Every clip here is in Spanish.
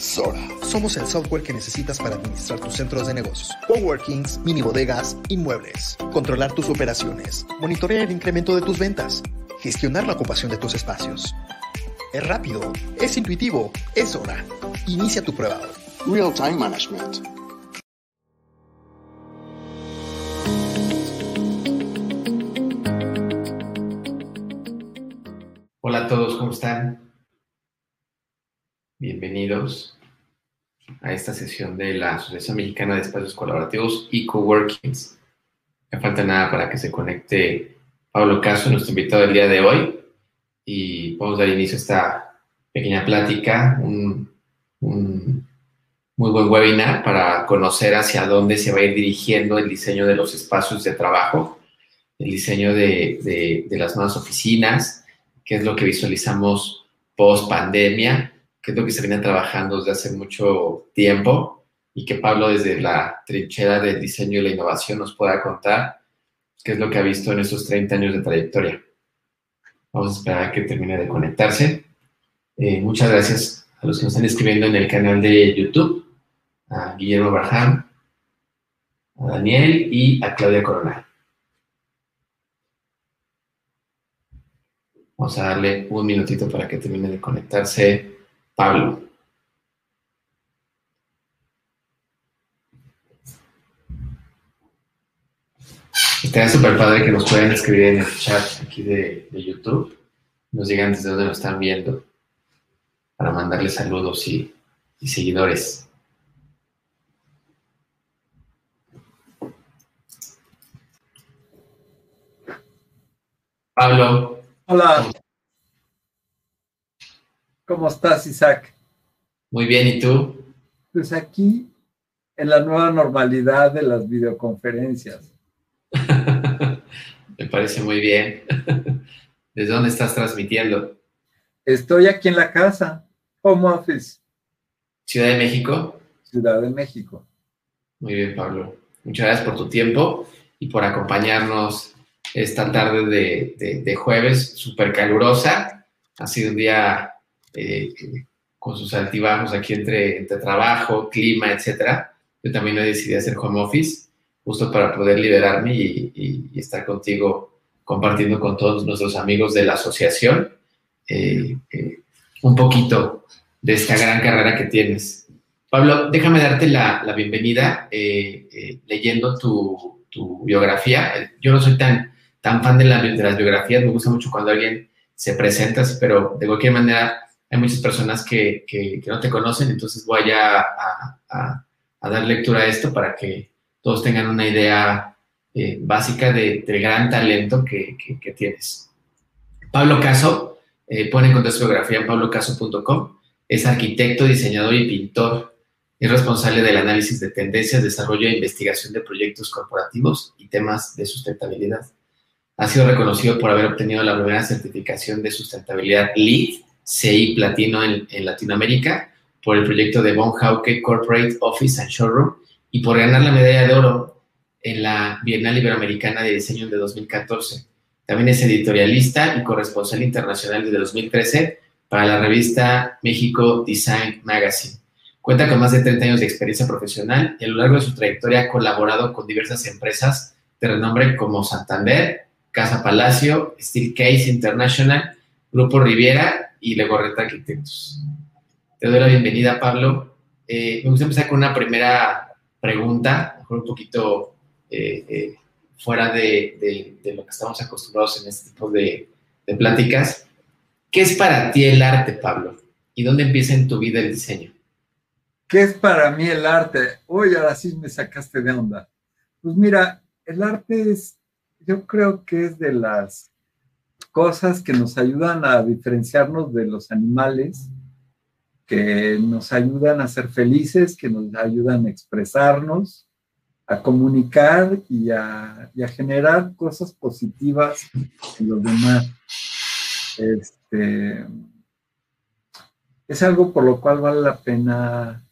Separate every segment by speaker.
Speaker 1: Sora. Somos el software que necesitas para administrar tus centros de negocios, coworkings, mini bodegas, inmuebles, controlar tus operaciones, monitorear el incremento de tus ventas, gestionar la ocupación de tus espacios. Es rápido, es intuitivo, es Sora. Inicia tu prueba.
Speaker 2: Real Time Management.
Speaker 3: Bienvenidos a esta sesión de la Asociación Mexicana de Espacios Colaborativos y Coworkings. No falta nada para que se conecte Pablo Caso, nuestro invitado del día de hoy, y a dar inicio a esta pequeña plática, un, un muy buen webinar para conocer hacia dónde se va a ir dirigiendo el diseño de los espacios de trabajo, el diseño de, de, de las nuevas oficinas, qué es lo que visualizamos post pandemia que es lo que se viene trabajando desde hace mucho tiempo y que Pablo desde la trinchera del diseño y la innovación nos pueda contar qué es lo que ha visto en estos 30 años de trayectoria. Vamos a esperar a que termine de conectarse. Eh, muchas gracias a los que nos están escribiendo en el canal de YouTube, a Guillermo Barján, a Daniel y a Claudia Coronel. Vamos a darle un minutito para que termine de conectarse Pablo. Estaría súper padre que nos puedan escribir en el chat aquí de, de, YouTube. Nos digan desde dónde nos están viendo para mandarles saludos y, y seguidores. Pablo.
Speaker 4: Hola. ¿Cómo estás, Isaac?
Speaker 3: Muy bien, ¿y tú?
Speaker 4: Pues aquí, en la nueva normalidad de las videoconferencias.
Speaker 3: Me parece muy bien. ¿Desde dónde estás transmitiendo?
Speaker 4: Estoy aquí en la casa, home office.
Speaker 3: ¿Ciudad de México?
Speaker 4: Ciudad de México.
Speaker 3: Muy bien, Pablo. Muchas gracias por tu tiempo y por acompañarnos esta tarde de, de, de jueves, súper calurosa. Ha sido un día eh, con sus altibajos aquí entre, entre trabajo, clima, etcétera. Yo también he decidido hacer home office justo para poder liberarme y, y, y, estar contigo compartiendo con todos nuestros amigos de la asociación eh, eh, un poquito de esta gran carrera que tienes. Pablo, déjame darte la, la bienvenida leyendo tu, tu, biografía. Yo no soy tan, tan fan de, la, de las biografías, me gusta mucho cuando alguien se presenta, pero de cualquier manera hay muchas personas que, que, que no te conocen, entonces voy a, a, a, a, dar lectura a esto para que todos tengan una idea eh, básica de, del gran talento que, que tienes. Pablo Caso, eh, pone en contexto su biografía en pablocaso.com, es arquitecto, diseñador y pintor. Es responsable del análisis de tendencias, desarrollo e investigación de proyectos corporativos y temas de sustentabilidad. Ha sido reconocido por haber obtenido la primera certificación de sustentabilidad LEED CI Platino en, Latinoamérica por el proyecto de Von Hauke Corporate Office and Showroom y por ganar la medalla de oro en la Bienal Iberoamericana de Diseño de 2014. También es editorialista y corresponsal internacional desde 2013 para la revista México Design Magazine. Cuenta con más de 30 años de experiencia profesional y a lo largo de su trayectoria ha colaborado con diversas empresas de renombre como Santander, Casa Palacio, Steel Case International, Grupo Riviera y Legorreta Arquitectos. Te doy la bienvenida, Pablo. Eh, me gusta empezar con una primera pregunta, mejor un poquito eh, eh, fuera de, de, de, lo que estamos acostumbrados en este tipo de, de, pláticas. ¿Qué es para ti el arte, Pablo? ¿Y dónde empieza en tu vida el diseño?
Speaker 4: ¿Qué es para mí el arte? Uy, ahora sí me sacaste de onda. Pues mira, el arte es, yo creo que es de las cosas que nos ayudan a diferenciarnos de los animales, que nos ayudan a ser felices, que nos ayudan a expresarnos, a comunicar y a, generar cosas positivas en los demás. Este, es algo por lo cual vale la pena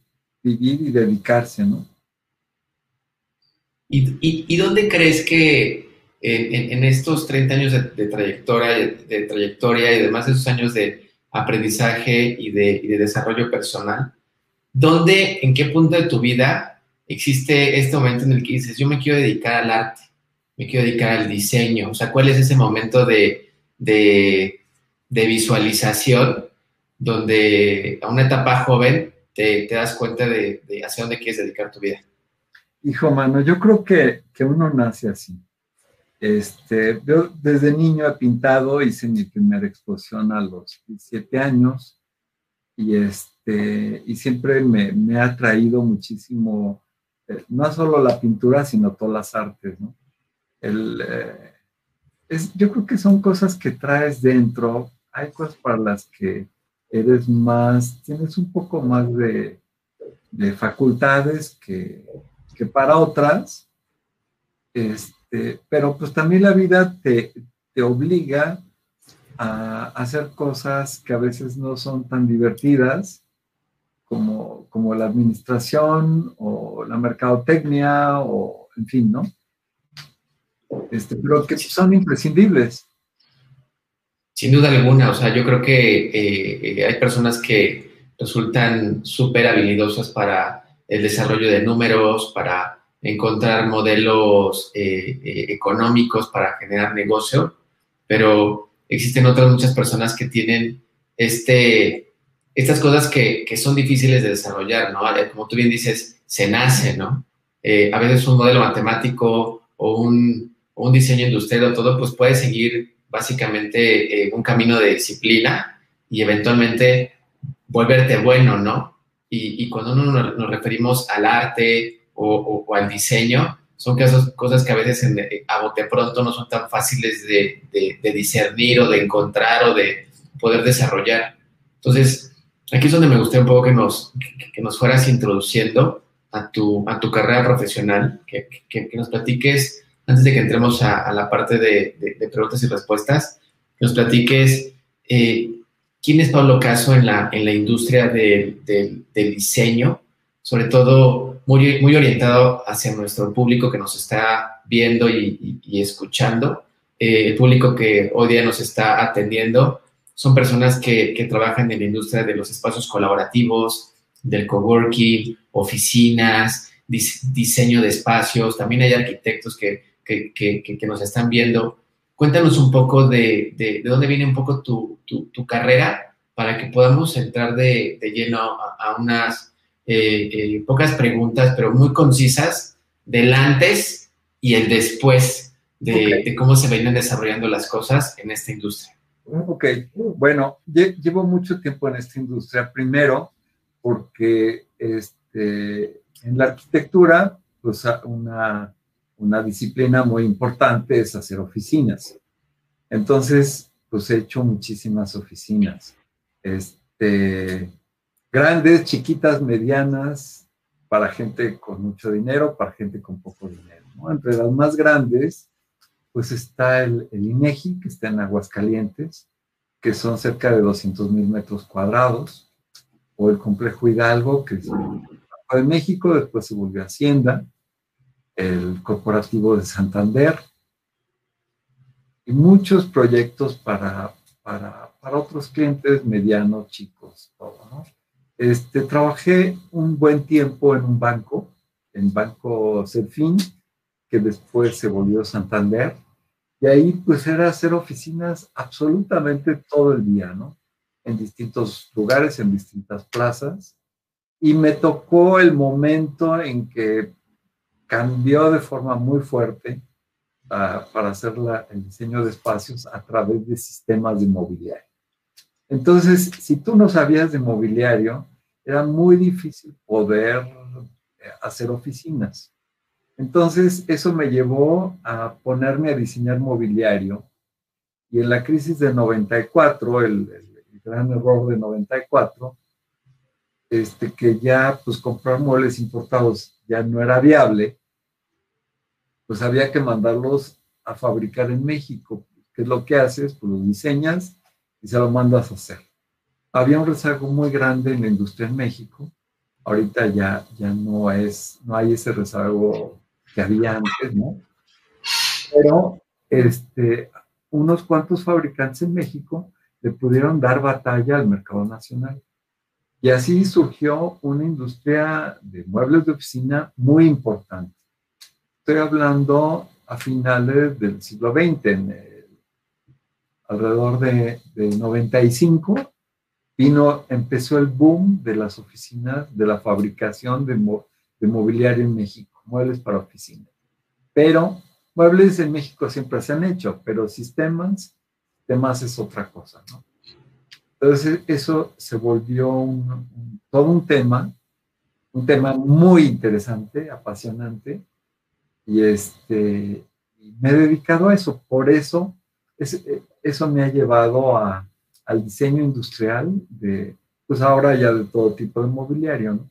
Speaker 4: vivir y dedicarse, ¿no?
Speaker 3: ¿Y, y, y dónde crees que en, en, estos 30 años de, de trayectoria, de, de, trayectoria y además de esos años de aprendizaje y de, y de desarrollo personal, ¿dónde, en qué punto de tu vida existe este momento en el que dices, yo me quiero dedicar al arte, me quiero dedicar al diseño? O sea, ¿cuál es ese momento de, de, visualización donde a una etapa joven te, das cuenta de, de, hacia dónde quieres dedicar tu vida?
Speaker 4: Hijo, mano, yo creo que, que uno nace así. Este, yo desde niño he pintado, hice mi primera exposición a los 17 años y, este, siempre me, ha atraído muchísimo, eh, no solo la pintura, sino todas las artes, eh, es, yo creo que son cosas que traes dentro, hay cosas para las que eres más, tienes un poco más de, de facultades que, que para otras, este, este, pero pues también la vida te, obliga a hacer cosas que a veces no son tan divertidas como, como la administración o la mercadotecnia o en fin, ¿no? Este, pero que son imprescindibles.
Speaker 3: Sin duda alguna, o sea, yo creo que eh, hay personas que resultan súper habilidosas para el desarrollo de números, para encontrar modelos eh, eh, económicos para generar negocio, pero existen otras muchas personas que tienen este, estas cosas que, son difíciles de desarrollar, ¿no? Eh, como tú bien dices, se nace, ¿no? a veces un modelo matemático o un, diseño industrial o todo, pues puede seguir básicamente un camino de disciplina y eventualmente volverte bueno, ¿no? Y, cuando nos referimos al arte, o, al diseño, son cosas que a veces en, a bote pronto no son tan fáciles de, discernir o de encontrar o de poder desarrollar. Entonces, aquí es donde me gustaría un poco que nos, que, nos fueras introduciendo a tu, a tu carrera profesional, que, que, nos platiques, antes de que entremos a, la parte de, preguntas y respuestas, que nos platiques eh, quién es Pablo Caso en la, en la industria del diseño, sobre todo muy, muy orientado hacia nuestro público que nos está viendo y, escuchando. Eh, el público que hoy día nos está atendiendo son personas que, que, trabajan en la industria de los espacios colaborativos, del coworking, oficinas, diseño de espacios. También hay arquitectos que, que, que nos están viendo. Cuéntanos un poco de, de, dónde viene un poco tu, tu, tu, carrera para que podamos entrar de, de lleno a, a unas eh, eh, pocas preguntas, pero muy concisas, del antes y el después de, cómo se venían desarrollando las cosas en esta industria.
Speaker 4: Ok, bueno, llevo mucho tiempo en esta industria, primero porque este, en la arquitectura, pues una, una disciplina muy importante es hacer oficinas. Entonces, pues he hecho muchísimas oficinas. Este, grandes, chiquitas, medianas, para gente con mucho dinero, para gente con poco dinero. Entre las más grandes, pues está el, INEGI, que está en Aguascalientes, que son cerca de 200 mil metros cuadrados, o el Complejo Hidalgo, que es de México, después se volvió Hacienda, el Corporativo de Santander, y muchos proyectos para, para, para otros clientes medianos, chicos, todo, ¿no? Este, trabajé un buen tiempo en un banco, en Banco Serfín, que después se volvió Santander, y ahí pues era hacer oficinas absolutamente todo el día, ¿no? En distintos lugares, en distintas plazas, y me tocó el momento en que cambió de forma muy fuerte ah, para hacer el diseño de espacios a través de sistemas de mobiliario. Entonces, si tú no sabías de mobiliario, era muy difícil poder eh, hacer oficinas. Entonces, eso me llevó a ponerme a diseñar mobiliario. Y en la crisis de 94, el, gran error de 94, este, que ya pues comprar muebles importados ya no era viable, pues había que mandarlos a fabricar en México. ¿Qué es lo que haces? Pues los diseñas y se lo mandas a hacer. Había un rezago muy grande en la industria en México. Ahorita ya, ya no, es, no hay ese rezago que había antes, ¿no? Pero este, unos cuantos fabricantes en México le pudieron dar batalla al mercado nacional. Y así surgió una industria de muebles de oficina muy importante. Estoy hablando a finales del siglo XX, en alrededor de, de 95, vino, empezó el boom de las oficinas, de la fabricación de, de mobiliario en México, muebles para oficinas. Pero muebles en México siempre se han hecho, pero sistemas, sistemas es otra cosa, ¿no? Entonces eso se volvió todo un tema, un tema muy interesante, apasionante, y este, me he dedicado a eso. Por eso, eso me ha llevado a, al diseño industrial de, pues ahora ya de todo tipo de mobiliario, ¿no?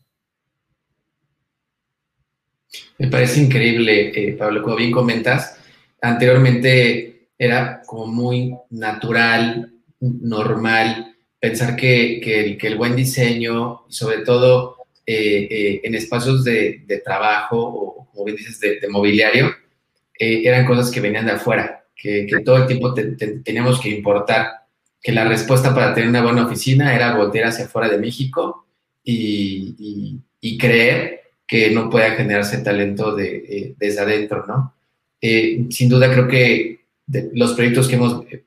Speaker 3: Me parece increíble, eh, Pablo, como bien comentas, anteriormente era como muy natural, normal, pensar que, que, el, buen diseño, sobre todo eh, eh, en espacios de, de, trabajo o, como bien dices, de, mobiliario, eran cosas que venían de afuera, que, todo el tiempo teníamos que importar, que la respuesta para tener una buena oficina era voltear hacia afuera de México y, creer que no pueda generarse talento de, eh, desde adentro, ¿no? Eh, sin duda creo que los proyectos que hemos, eh,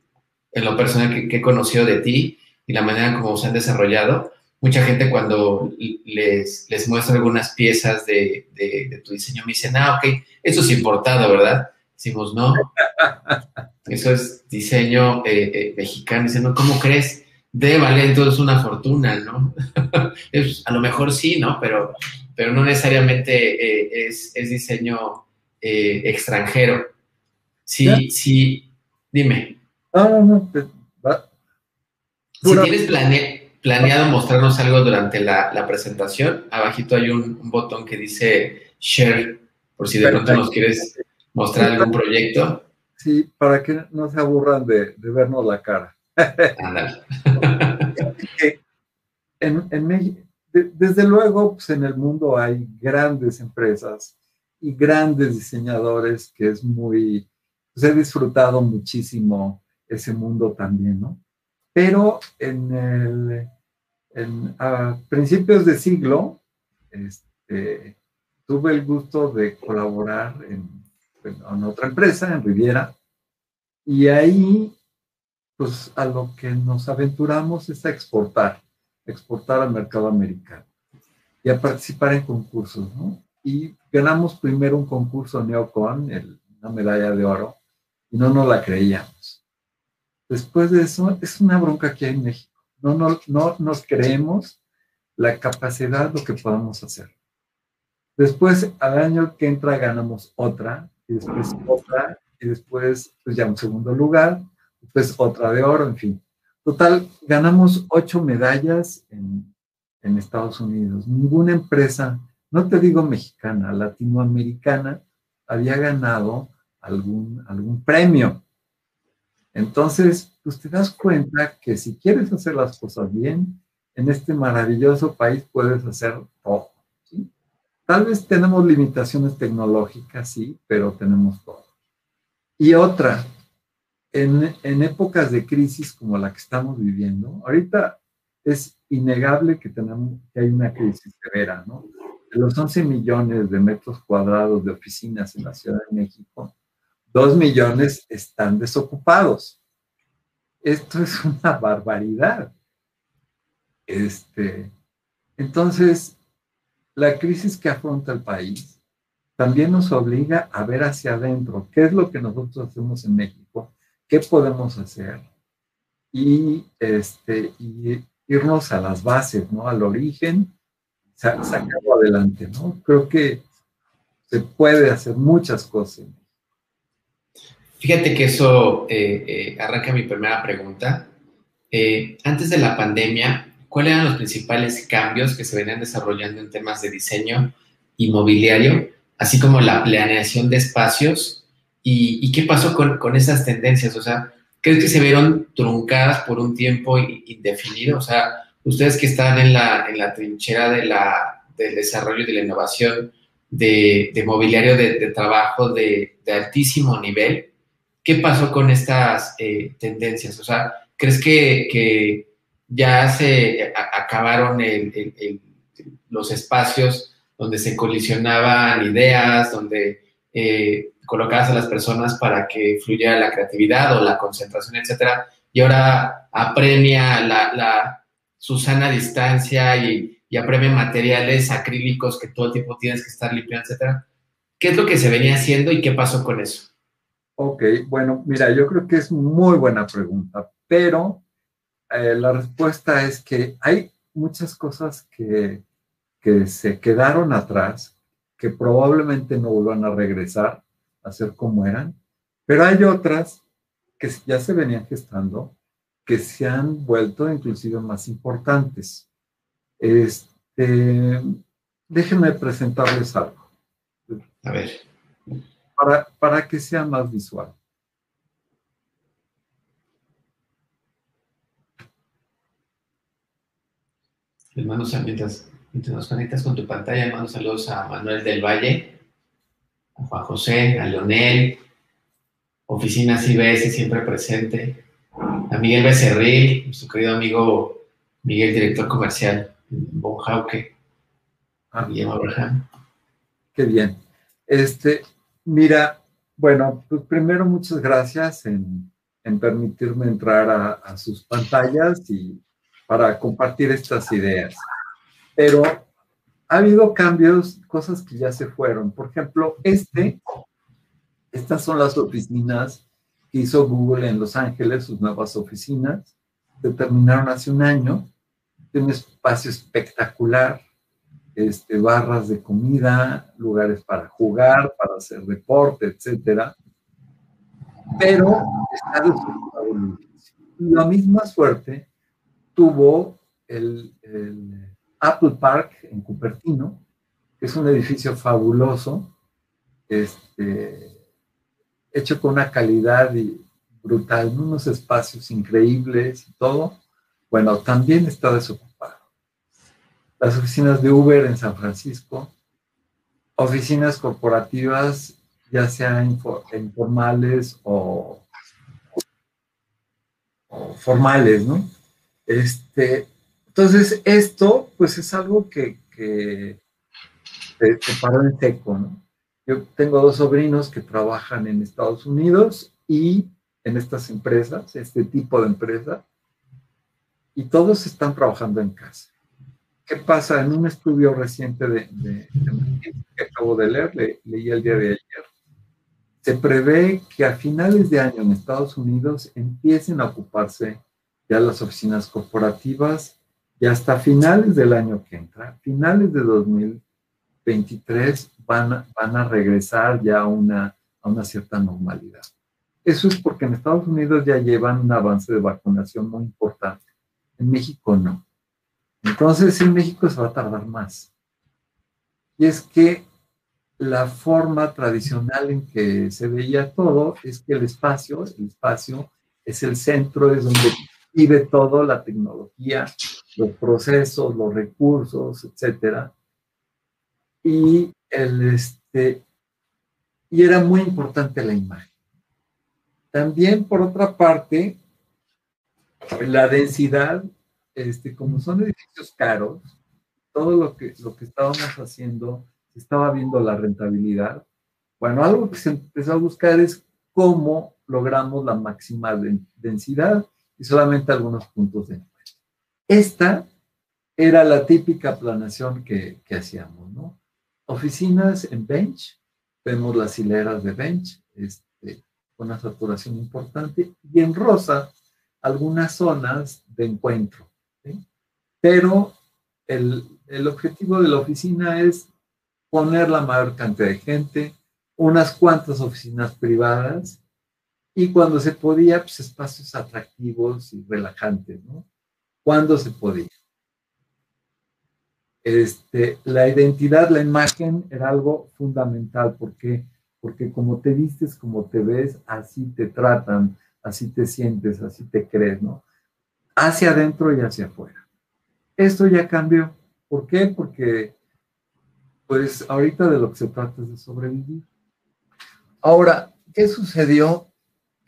Speaker 3: en lo personal que, he conocido de ti y la manera como se han desarrollado, mucha gente cuando les, les muestra algunas piezas de, de, tu diseño me dicen, ah, ok, eso es importado, ¿verdad? Decimos, no, eso es diseño mexicano. Dicen, no, ¿cómo crees? De valer entonces una fortuna, ¿no? a lo mejor sí, ¿no? Pero pero no necesariamente eh, es, diseño eh, extranjero. Sí, sí, dime.
Speaker 4: Ah, no, no,
Speaker 3: Si tienes planeado mostrarnos algo durante la, presentación, abajito hay un, botón que dice share, por si de pronto nos quieres mostrar algún proyecto.
Speaker 4: Sí, para que no se aburran de, vernos la cara. Ándale. en, en México desde luego, pues en el mundo hay grandes empresas y grandes diseñadores que es muy, pues he disfrutado muchísimo ese mundo también, ¿no? Pero en el, a principios de siglo, este, tuve el gusto de colaborar en, en otra empresa, en Riviera, y ahí, pues a lo que nos aventuramos es a exportar exportar al mercado americano y a participar en concursos, ¿no? Y ganamos primero un concurso Neocon, el, una medalla de oro, y no nos la creíamos. Después de eso, es una bronca que hay en México. No, no, no nos creemos la capacidad, lo que podamos hacer. Después, al año que entra, ganamos otra, y después otra, y después, pues ya un segundo lugar, después otra de oro, en fin. Total, ganamos ocho medallas en, Estados Unidos. Ninguna empresa, no te digo mexicana, latinoamericana, había ganado algún, algún premio. Entonces, pues te das cuenta que si quieres hacer las cosas bien, en este maravilloso país puedes hacer todo. Tal vez tenemos limitaciones tecnológicas, sí, pero tenemos todo. Y otra, en, épocas de crisis como la que estamos viviendo, ahorita es innegable que, tenemos, que hay una crisis severa, ¿no? De los 11 millones de metros cuadrados de oficinas en la Ciudad de México, 2 millones están desocupados. Esto es una barbaridad. Este, entonces, la crisis que afronta el país también nos obliga a ver hacia adentro qué es lo que nosotros hacemos en México qué podemos hacer y, este, y irnos a las bases, ¿no? Al origen, sacarlo adelante, ¿no? Creo que se puede hacer muchas cosas.
Speaker 3: Fíjate que eso eh, eh, arranca mi primera pregunta. Eh, antes de la pandemia, ¿cuáles eran los principales cambios que se venían desarrollando en temas de diseño inmobiliario, así como la planeación de espacios ¿Y, qué pasó con, esas tendencias? O sea, ¿crees que se vieron truncadas por un tiempo indefinido? O sea, ustedes que están en la, en la trinchera de la, del desarrollo y de la innovación de, mobiliario de, trabajo de, altísimo nivel, ¿qué pasó con estas eh, tendencias? O sea, ¿crees que, ya se acabaron los espacios donde se colisionaban ideas, donde eh, colocabas a las personas para que fluyera la creatividad o la concentración, etcétera, y ahora apremia la, la Susana distancia y, y apremia materiales acrílicos que todo el tiempo tienes que estar limpiando, etcétera. ¿Qué es lo que se venía haciendo y qué pasó con eso?
Speaker 4: Ok, bueno, mira, yo creo que es muy buena pregunta, pero eh, la respuesta es que hay muchas cosas que, que se quedaron atrás, que probablemente no vuelvan a regresar a ser como eran, pero hay otras que ya se venían gestando, que se han vuelto inclusive más importantes. Este, déjenme presentarles algo.
Speaker 3: A ver.
Speaker 4: Para, para que sea más visual.
Speaker 3: Hermanos, mientras, mientras nos conectas con tu pantalla, mando saludos a Manuel del Valle, a Juan José, a Leonel, Oficinas IBS siempre presente, a Miguel Becerril, nuestro querido amigo Miguel, director comercial en Bonjauque, a Guillermo Abraham.
Speaker 4: Qué bien. Este, mira, bueno, pues primero muchas gracias en, permitirme entrar a, sus pantallas y para compartir estas ideas. Pero ha habido cambios, cosas que ya se fueron. Por ejemplo, este, estas son las oficinas que hizo Google en Los Ángeles, sus nuevas oficinas. Se terminaron hace un año. Tiene un espacio espectacular este, barras de comida, lugares para jugar, para hacer deporte, etcétera. Pero está La misma suerte tuvo el, Apple Park en Cupertino, que es un edificio fabuloso, este, hecho con una calidad brutal, unos espacios increíbles y todo. Bueno, también está desocupado las oficinas de Uber en San Francisco, oficinas corporativas, ya sean informales o, formales, ¿no? Este, entonces, esto, pues es algo que, que se, paró en seco, ¿no? Yo tengo dos sobrinos que trabajan en Estados Unidos y en estas empresas, este tipo de empresas, y todos están trabajando en casa. ¿Qué pasa? En un estudio reciente de, que acabo de leer, leí el día de ayer, se prevé que a finales de año en Estados Unidos empiecen a ocuparse ya las oficinas corporativas y hasta finales del año que entra, finales de 2023, van a, van a regresar ya a una, a una cierta normalidad. Eso es porque en Estados Unidos ya llevan un avance de vacunación muy importante. En México no. Entonces en México se va a tardar más. Y es que la forma tradicional en que se veía todo es que el espacio, el espacio es el centro, es donde vive todo, la tecnología, los procesos, los recursos, etc. Y, el, este, y era muy importante la imagen. También, por otra parte, la densidad este, como son edificios caros, todo lo que, lo que estábamos haciendo, estaba viendo la rentabilidad. Bueno, algo que se empezó a buscar es cómo logramos la máxima densidad y solamente algunos puntos de encuentro. Esta era la típica planación que, hacíamos, ¿no? Oficinas en bench, vemos las hileras de bench, este, una saturación importante, y en rosa, algunas zonas de encuentro pero el, objetivo de la oficina es poner la mayor cantidad de gente, unas cuantas oficinas privadas y cuando se podía, pues espacios atractivos y relajantes, ¿no? Cuando se podía. Este, la identidad, la imagen era algo fundamental porque, porque como te vistes, como te ves, así te tratan, así te sientes, así te crees, ¿no? Hacia adentro y hacia afuera. Esto ya cambió. ¿Por qué? Porque, pues, ahorita de lo que se trata es de sobrevivir. Ahora, ¿qué sucedió?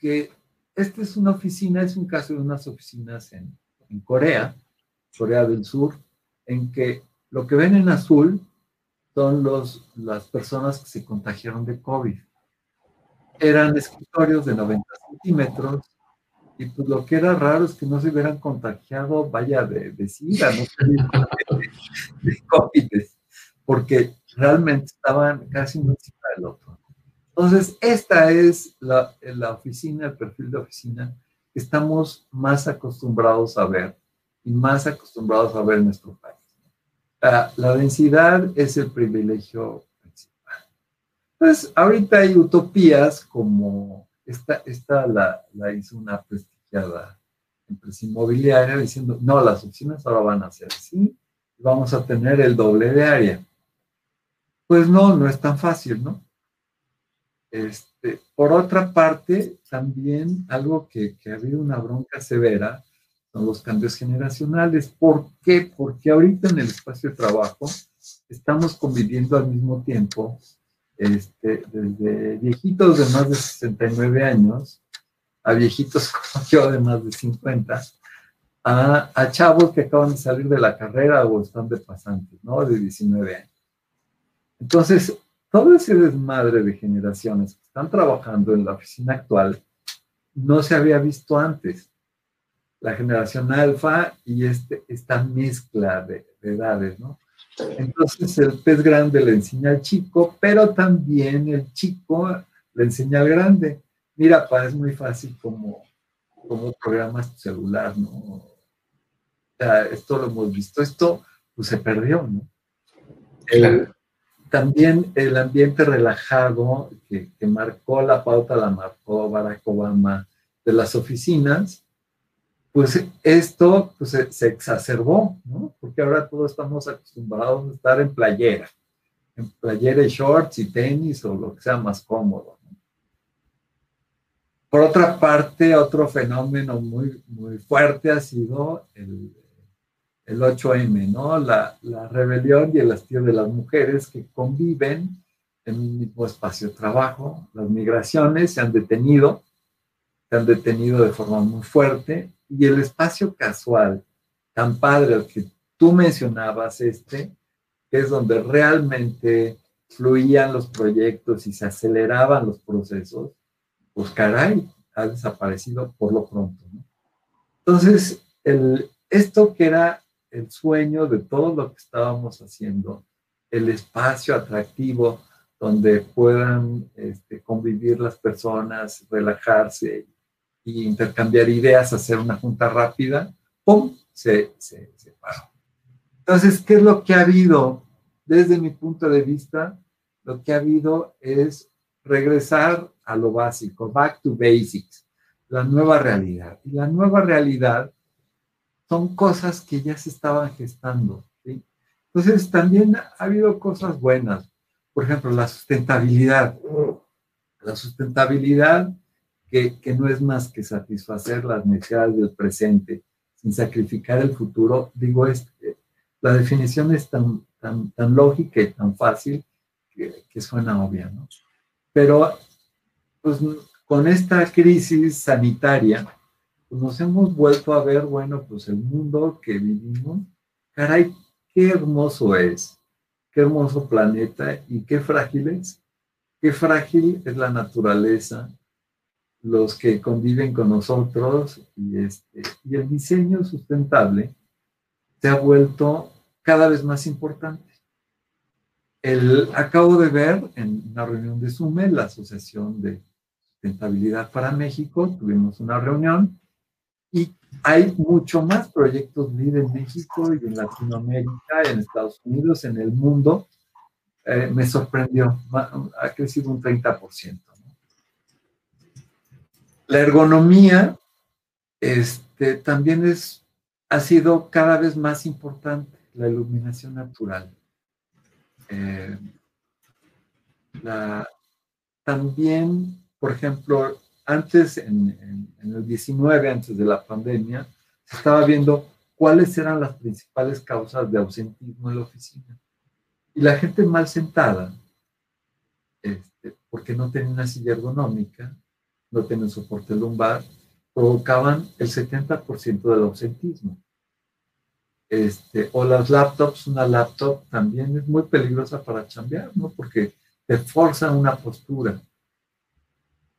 Speaker 4: Que esta es una oficina, es un caso de unas oficinas en, en Corea, Corea del Sur, en que lo que ven en azul son los, las personas que se contagiaron de COVID. Eran escritorios de 90 centímetros y pues lo que era raro es que no se hubieran contagiado, vaya, de, de SIDA, no de, de COVID, porque realmente estaban casi uno encima del otro. Entonces, esta es la, oficina, el perfil de oficina que estamos más acostumbrados a ver y más acostumbrados a ver en nuestro país. La, densidad es el privilegio principal. Entonces, ahorita hay utopías como esta, esta la, hizo una prestigiada empresa inmobiliaria diciendo, no, las oficinas ahora van a ser así, vamos a tener el doble de área. Pues no, no es tan fácil, ¿no? Este, por otra parte, también algo que, que ha habido una bronca severa son los cambios generacionales. ¿Por qué? Porque ahorita en el espacio de trabajo estamos conviviendo al mismo tiempo este, desde viejitos de más de 69 años a viejitos como yo de más de 50, a, a, chavos que acaban de salir de la carrera o están de pasantes, ¿no? De 19 años. Entonces, todo ese desmadre de generaciones que están trabajando en la oficina actual no se había visto antes. La generación alfa y este, esta mezcla de, de edades, ¿no? Entonces el pez grande le enseña al chico, pero también el chico le enseña al grande. Mira, pa, es muy fácil como, como programas tu celular, ¿no? O sea, esto lo hemos visto, esto pues se perdió, ¿no? El, también el ambiente relajado que, marcó la pauta, la marcó Barack Obama de las oficinas, pues esto pues, se, se, exacerbó, ¿no? Porque ahora todos estamos acostumbrados a estar en playera, en playera y shorts y tenis o lo que sea más cómodo. ¿no? Por otra parte, otro fenómeno muy, muy fuerte ha sido el, el 8M, ¿no? La, la, rebelión y el hastío de las mujeres que conviven en un mismo espacio de trabajo. Las migraciones se han detenido, se han detenido de forma muy fuerte y el espacio casual, tan padre al que tú mencionabas, este, es donde realmente fluían los proyectos y se aceleraban los procesos, pues caray, ha desaparecido por lo pronto. ¿no? Entonces, el, esto que era el sueño de todo lo que estábamos haciendo, el espacio atractivo donde puedan este, convivir las personas, relajarse y intercambiar ideas, hacer una junta rápida, ¡pum! Se, se, se paró. Entonces, ¿qué es lo que ha habido? Desde mi punto de vista, lo que ha habido es regresar a lo básico, back to basics, la nueva realidad. Y la nueva realidad son cosas que ya se estaban gestando. ¿sí? Entonces, también ha habido cosas buenas. Por ejemplo, la sustentabilidad. La sustentabilidad que, que no es más que satisfacer las necesidades del presente sin sacrificar el futuro. Digo, es, la definición es tan, tan, tan lógica y tan fácil que, que suena obvia, ¿no? Pero, pues, con esta crisis sanitaria, pues nos hemos vuelto a ver, bueno, pues el mundo que vivimos, caray, qué hermoso es, qué hermoso planeta y qué frágil es. Qué frágil es la naturaleza, los que conviven con nosotros y, este, y el diseño sustentable se ha vuelto cada vez más importante. El, acabo de ver en una reunión de SUME, la Asociación de Sustentabilidad para México, tuvimos una reunión y hay mucho más proyectos LEED en México y en Latinoamérica, en Estados Unidos, en el mundo. Eh, me sorprendió, ha crecido un 30%. ¿no? La ergonomía este, también es, ha sido cada vez más importante, la iluminación natural. Eh, la, también, por ejemplo, antes, en, en, en, el 19, antes de la pandemia, se estaba viendo cuáles eran las principales causas de ausentismo en la oficina. Y la gente mal sentada, este, porque no tenía una silla ergonómica, no tenía soporte lumbar, provocaban el 70% del ausentismo. Este, o las laptops, una laptop también es muy peligrosa para chambear, ¿no? Porque te forza una postura.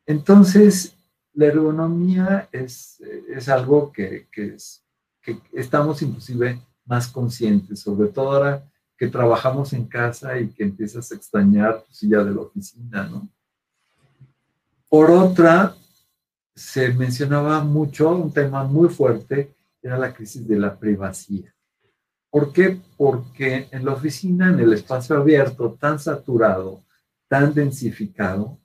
Speaker 4: Entonces, la ergonomía es, es algo que, que, es, que estamos inclusive más conscientes, sobre todo ahora que trabajamos en casa y que empiezas a extrañar tu silla de la oficina, ¿no? Por otra, se mencionaba mucho, un tema muy fuerte, era la crisis de la privacidad. ¿Por qué? Porque en la oficina, en el espacio abierto, tan saturado, tan densificado,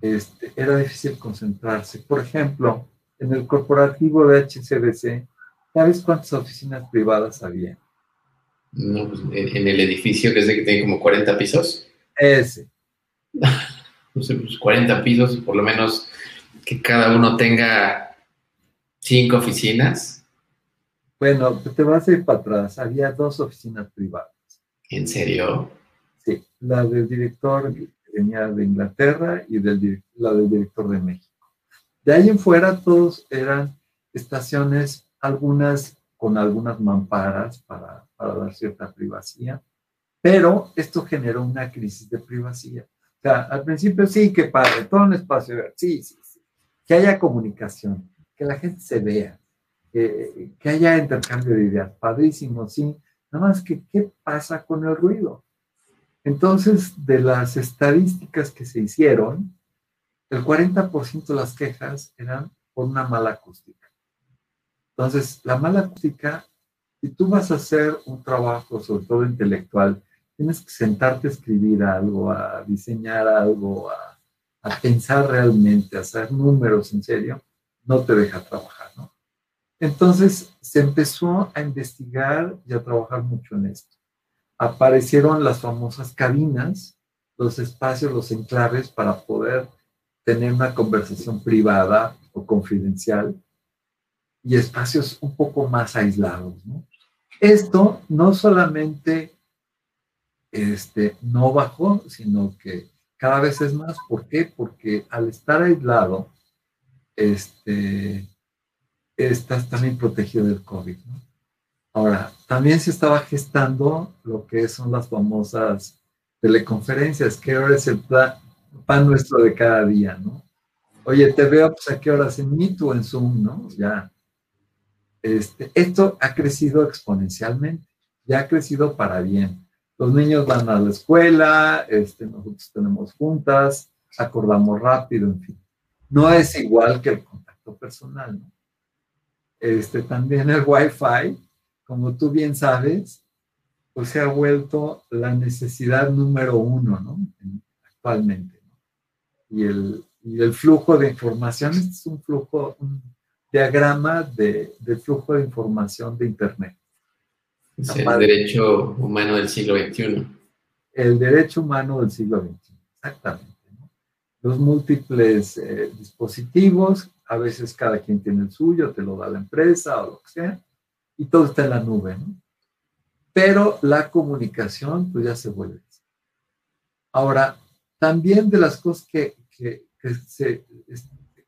Speaker 4: este, era difícil concentrarse. Por ejemplo, en el corporativo de HCBC, ¿sabes cuántas oficinas privadas había?
Speaker 3: No, pues, en el edificio que es de que tiene como 40 pisos.
Speaker 4: Ese.
Speaker 3: no sé, pues 40 pisos, por lo menos que cada uno tenga cinco oficinas.
Speaker 4: Bueno, te vas a ir para atrás. Había dos oficinas privadas.
Speaker 3: ¿En serio?
Speaker 4: Sí, la del director de Inglaterra y del, la del director de México. De ahí en fuera todos eran estaciones, algunas con algunas mamparas para, para dar cierta privacidad, pero esto generó una crisis de privacidad. O sea, al principio sí, que padre, todo un espacio, sí, sí, sí, que haya comunicación, que la gente se vea, que, que haya intercambio de ideas, padrísimo, sí, nada más que qué pasa con el ruido. Entonces, de las estadísticas que se hicieron, el 40% de las quejas eran por una mala acústica. Entonces, la mala acústica, si tú vas a hacer un trabajo, sobre todo intelectual, tienes que sentarte a escribir algo, a diseñar algo, a, pensar realmente, a hacer números en serio, no te deja trabajar, ¿no? Entonces se empezó a investigar y a trabajar mucho en esto. Aparecieron las famosas cabinas, los espacios, los enclaves para poder tener una conversación privada o confidencial y espacios un poco más aislados. Esto no solamente este, no bajó, sino que cada vez es más. ¿Por qué? Porque al estar aislado, este, estás también protegido del COVID. Ahora, también se estaba gestando lo que son las famosas teleconferencias, que ahora es el pan nuestro de cada día, ¿no? Oye, te veo pues, a qué horas en Meet o en Zoom, ¿no? Ya. Este, esto ha crecido exponencialmente, ya ha crecido para bien los niños van a la escuela, este, nosotros tenemos juntas, acordamos rápido, en fin. No es igual que el contacto personal, ¿no? Este, también el Wi-Fi, como tú bien sabes, pues se ha vuelto la necesidad número uno, ¿no? Actualmente. ¿no? Y, el, y el flujo de información es un flujo, un diagrama de, de flujo de información de Internet.
Speaker 3: Es el derecho humano del siglo XXI.
Speaker 4: El derecho humano del siglo XXI, exactamente. Los múltiples eh, dispositivos, a veces cada quien tiene el suyo, te lo da la empresa o lo que sea, y todo está en la nube, ¿no? Pero la comunicación, pues ya se vuelve. Ahora, también de las cosas que, que, se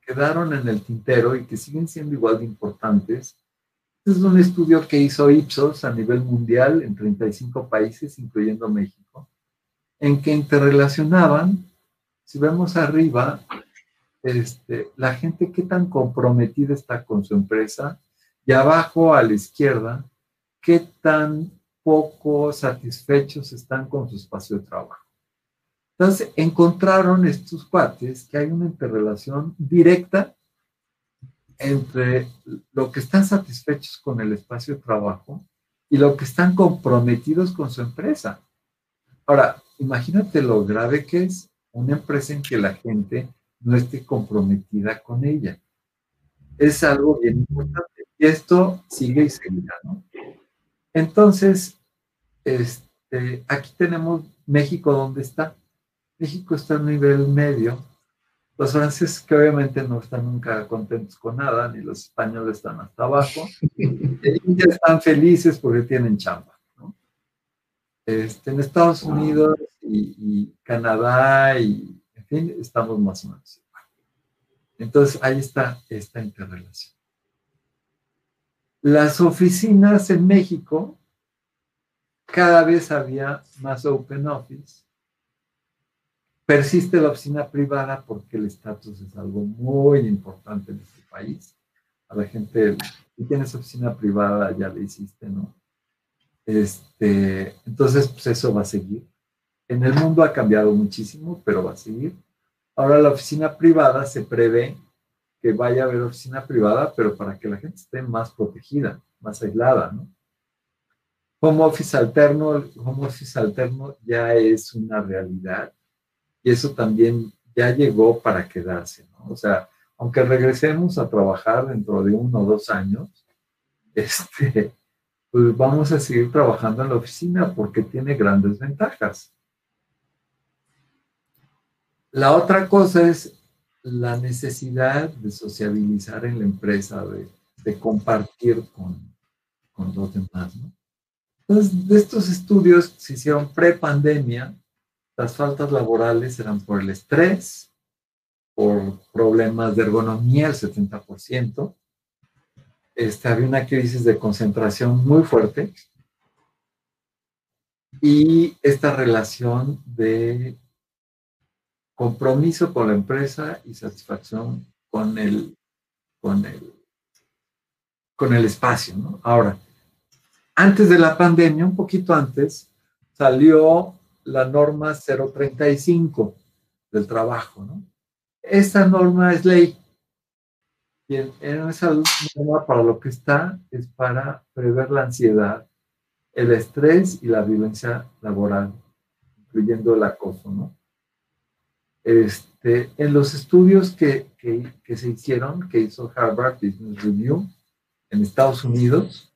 Speaker 4: quedaron en el tintero y que siguen siendo igual de importantes, es un estudio que hizo Ipsos a nivel mundial en 35 países, incluyendo México, en que interrelacionaban, si vemos arriba, este, la gente qué tan comprometida está con su empresa y abajo a la izquierda, qué tan poco satisfechos están con su espacio de trabajo. Entonces, encontraron estos cuates que hay una interrelación directa entre lo que están satisfechos con el espacio de trabajo y lo que están comprometidos con su empresa. Ahora, imagínate lo grave que es una empresa en que la gente no esté comprometida con ella. Es algo bien importante. Y esto sigue y seguirá, ¿no? Entonces, este, aquí tenemos México, ¿dónde está? México está a nivel medio, los franceses que obviamente no están nunca contentos con nada, ni los españoles están hasta abajo, ya están felices porque tienen chamba. ¿no? Este, en Estados Unidos y, Canadá y, en fin, estamos más o menos igual. Entonces ahí está esta interrelación. Las oficinas en México, cada vez había más open office. Persiste la oficina privada porque el estatus es algo muy importante en este país. A la gente, si tienes oficina privada, ya le hiciste, ¿no? Este, entonces, pues eso va a seguir. En el mundo ha cambiado muchísimo, pero va a seguir. Ahora la oficina privada se prevé que vaya a haber oficina privada, pero para que la gente esté más protegida, más aislada, ¿no? Home office alterno, home office alterno ya es una realidad y eso también ya llegó para quedarse, ¿no? O sea, aunque regresemos a trabajar dentro de uno o dos años, este, pues vamos a seguir trabajando en la oficina porque tiene grandes ventajas. La otra cosa es la necesidad de sociabilizar en la empresa, de, compartir con, con, los demás. ¿no? Entonces, de estos estudios se hicieron pre-pandemia, las faltas laborales eran por el estrés, por problemas de ergonomía, el 70%. Este, había una crisis de concentración muy fuerte y esta relación de compromiso con la empresa y satisfacción con el, con el, con el espacio. ¿no? Ahora, antes de la pandemia, un poquito antes, salió la norma 035 del trabajo. ¿no? Esta norma es ley. Y en, en esa norma para lo que está es para prever la ansiedad, el estrés y la violencia laboral, incluyendo el acoso, ¿no? Este, en los estudios que, se hicieron, que hizo Harvard Business Review en Estados Unidos,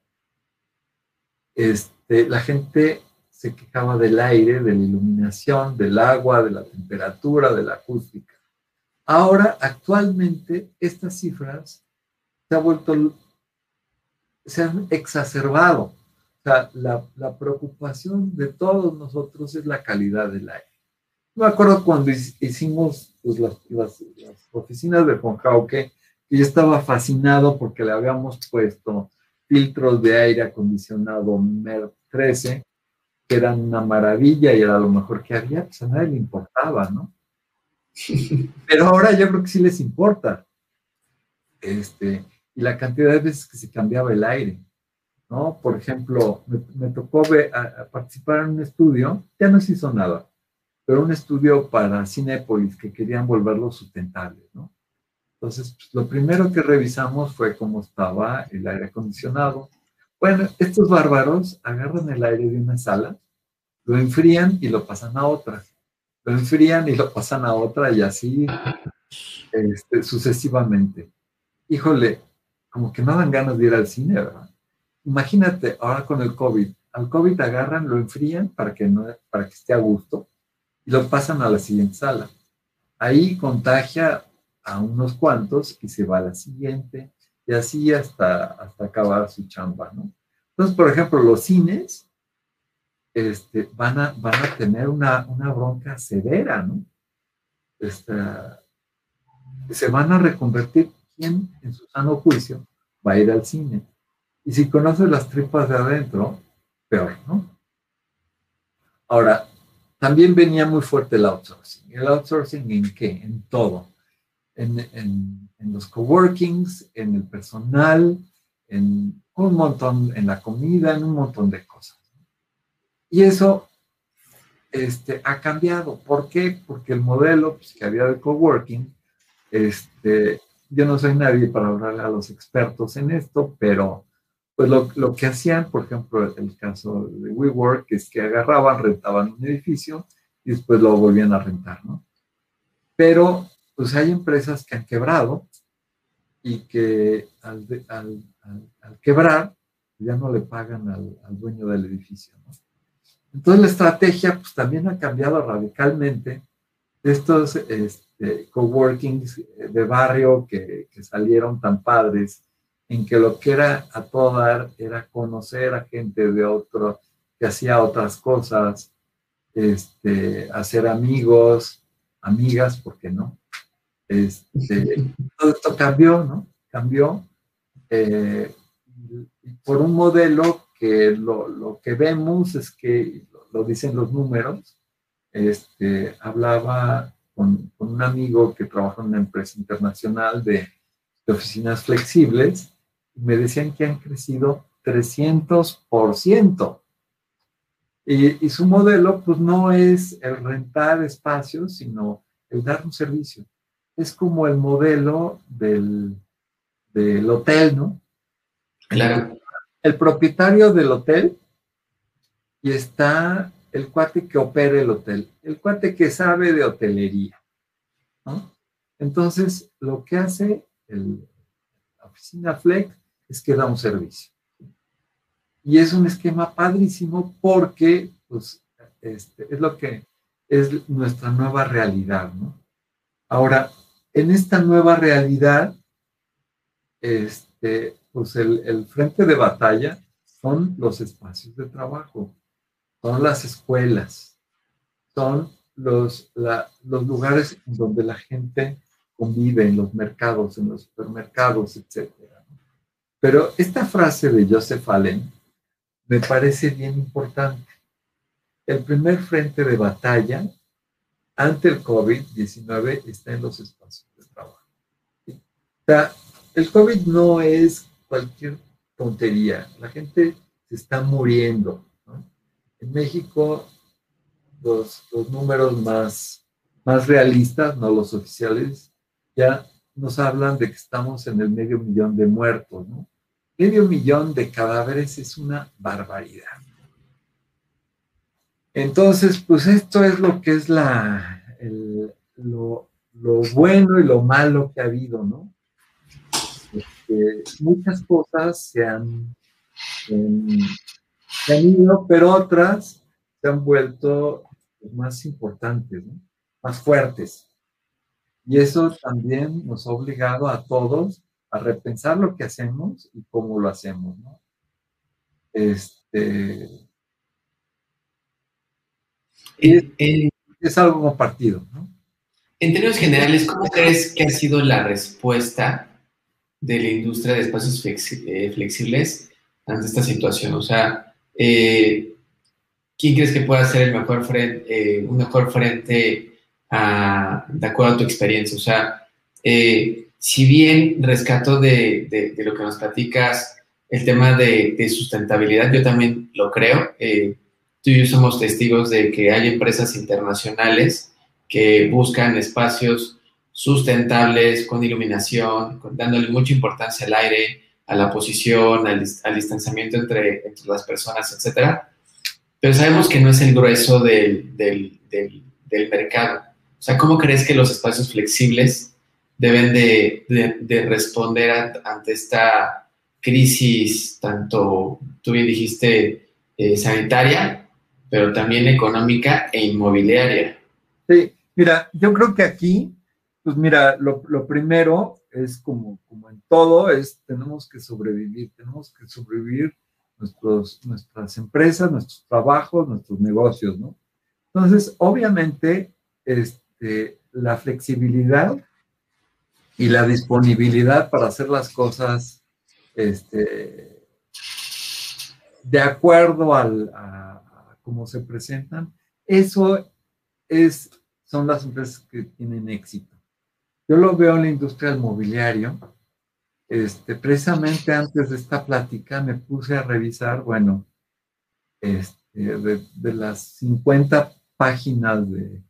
Speaker 4: este, la gente se quejaba del aire, de la iluminación, del agua, de la temperatura, de la acústica. Ahora, actualmente, estas cifras se han exacerbado. La preocupación de todos nosotros es la calidad del aire me acuerdo cuando hicimos pues, las, oficinas de Fonjauque, y yo estaba fascinado porque le habíamos puesto filtros de aire acondicionado MER 13, que eran una maravilla y era lo mejor que había, pues a nadie le importaba, ¿no? Pero ahora yo creo que sí les importa. Este, y la cantidad de veces que se cambiaba el aire, ¿no? Por ejemplo, me, tocó participar en un estudio, ya no se hizo nada, pero un estudio para Cinepolis que querían volverlo sustentable, ¿no? Entonces, pues, lo primero que revisamos fue cómo estaba el aire acondicionado. Bueno, estos bárbaros agarran el aire de una sala, lo enfrían y lo pasan a otra. Lo enfrían y lo pasan a otra y así este, sucesivamente. Híjole, como que no dan ganas de ir al cine, ¿verdad? Imagínate ahora con el COVID. Al COVID agarran, lo enfrían para que, no, para que esté a gusto y lo pasan a la siguiente sala. Ahí contagia a unos cuantos y se va a la siguiente y así hasta, hasta acabar su chamba, ¿no? Entonces, por ejemplo, los cines este, van, a, van a tener una, una bronca severa, ¿no? se van a reconvertir. ¿Quién en su sano juicio va a ir al cine? Y si conoce las tripas de adentro, peor, ¿no? Ahora, también venía muy fuerte el outsourcing. ¿El outsourcing en qué? En todo. En, en, en los coworkings, en el personal, en un montón, en la comida, en un montón de cosas. Y eso este, ha cambiado. ¿Por qué? Porque el modelo pues, que había de coworking, este, yo no soy nadie para hablarle a los expertos en esto, pero pues lo, que hacían, por ejemplo, el caso de WeWork, es que agarraban, rentaban un edificio y después lo volvían a rentar, ¿no? Pero, pues hay empresas que han quebrado y que al, quebrar ya no le pagan al, dueño del edificio, ¿no? Entonces la estrategia, pues también ha cambiado radicalmente. Estos este, coworkings de barrio que, que salieron tan padres, en que lo que era a todo dar era conocer a gente de otro, que hacía otras cosas, este, hacer amigos, amigas, ¿por qué no? Este, todo esto cambió, ¿no? Cambió eh, por un modelo que lo, que vemos es que, lo dicen los números, este, hablaba con, con, un amigo que trabaja en una empresa internacional de, de oficinas flexibles me decían que han crecido 300%. Y, y, su modelo, pues no es el rentar espacios, sino el dar un servicio. Es como el modelo del, del hotel, ¿no?
Speaker 3: Claro.
Speaker 4: El propietario del hotel y está el cuate que opera el hotel, el cuate que sabe de hotelería, ¿no? Entonces, lo que hace el, la oficina Flex es que da un servicio. Y es un esquema padrísimo porque pues, este, es lo que es nuestra nueva realidad, ¿no? Ahora, en esta nueva realidad, este, pues el, el frente de batalla son los espacios de trabajo, son las escuelas, son los, la, los lugares donde la gente convive, en los mercados, en los supermercados, etc. Pero esta frase de Joseph Allen me parece bien importante. El primer frente de batalla ante el COVID-19 está en los espacios de trabajo. O sea, el COVID no es cualquier tontería. La gente se está muriendo. En México, los, los números más, más realistas, no los oficiales, ya nos hablan de que estamos en el medio millón de muertos, ¿no? Medio millón de cadáveres es una barbaridad. Entonces, pues esto es lo que es la, lo, bueno y lo malo que ha habido, ¿no? Este, muchas cosas se han, han ido, pero otras se han vuelto más importantes, más fuertes. Y eso también nos ha obligado a todos a repensar lo que hacemos y cómo lo hacemos, ¿no? Este, es, algo compartido, ¿no?
Speaker 3: En términos generales, ¿cómo crees que ha sido la respuesta de la industria de espacios eh, flexibles ante esta situación? O sea, eh, ¿quién crees que pueda ser el mejor frente, eh, un mejor frente de acuerdo a tu experiencia? O sea, si bien rescato de, lo que nos platicas el tema de, sustentabilidad, yo también lo creo. Eh, tú y yo somos testigos de que hay empresas internacionales que buscan espacios sustentables, con iluminación, dándole mucha importancia al aire, a la posición, al, distanciamiento entre, entre, las personas, etc. Pero sabemos que no es el grueso del, del, del mercado. O sea, ¿cómo crees que los espacios flexibles deben de, responder ante esta crisis, tanto, tú bien dijiste, eh, sanitaria, pero también económica e inmobiliaria.
Speaker 4: Sí, mira, yo creo que aquí, pues mira, lo, primero es como, como en todo, es tenemos que sobrevivir, tenemos que sobrevivir nuestros, nuestras empresas, nuestros trabajos, nuestros negocios, ¿no? Entonces, obviamente, este, la flexibilidad y la disponibilidad para hacer las cosas este, de acuerdo al, a, cómo se presentan, eso es, son las empresas que tienen éxito. Yo lo veo en la industria del mobiliario. Este, precisamente antes de esta plática me puse a revisar, bueno, este, de, las 50 páginas de,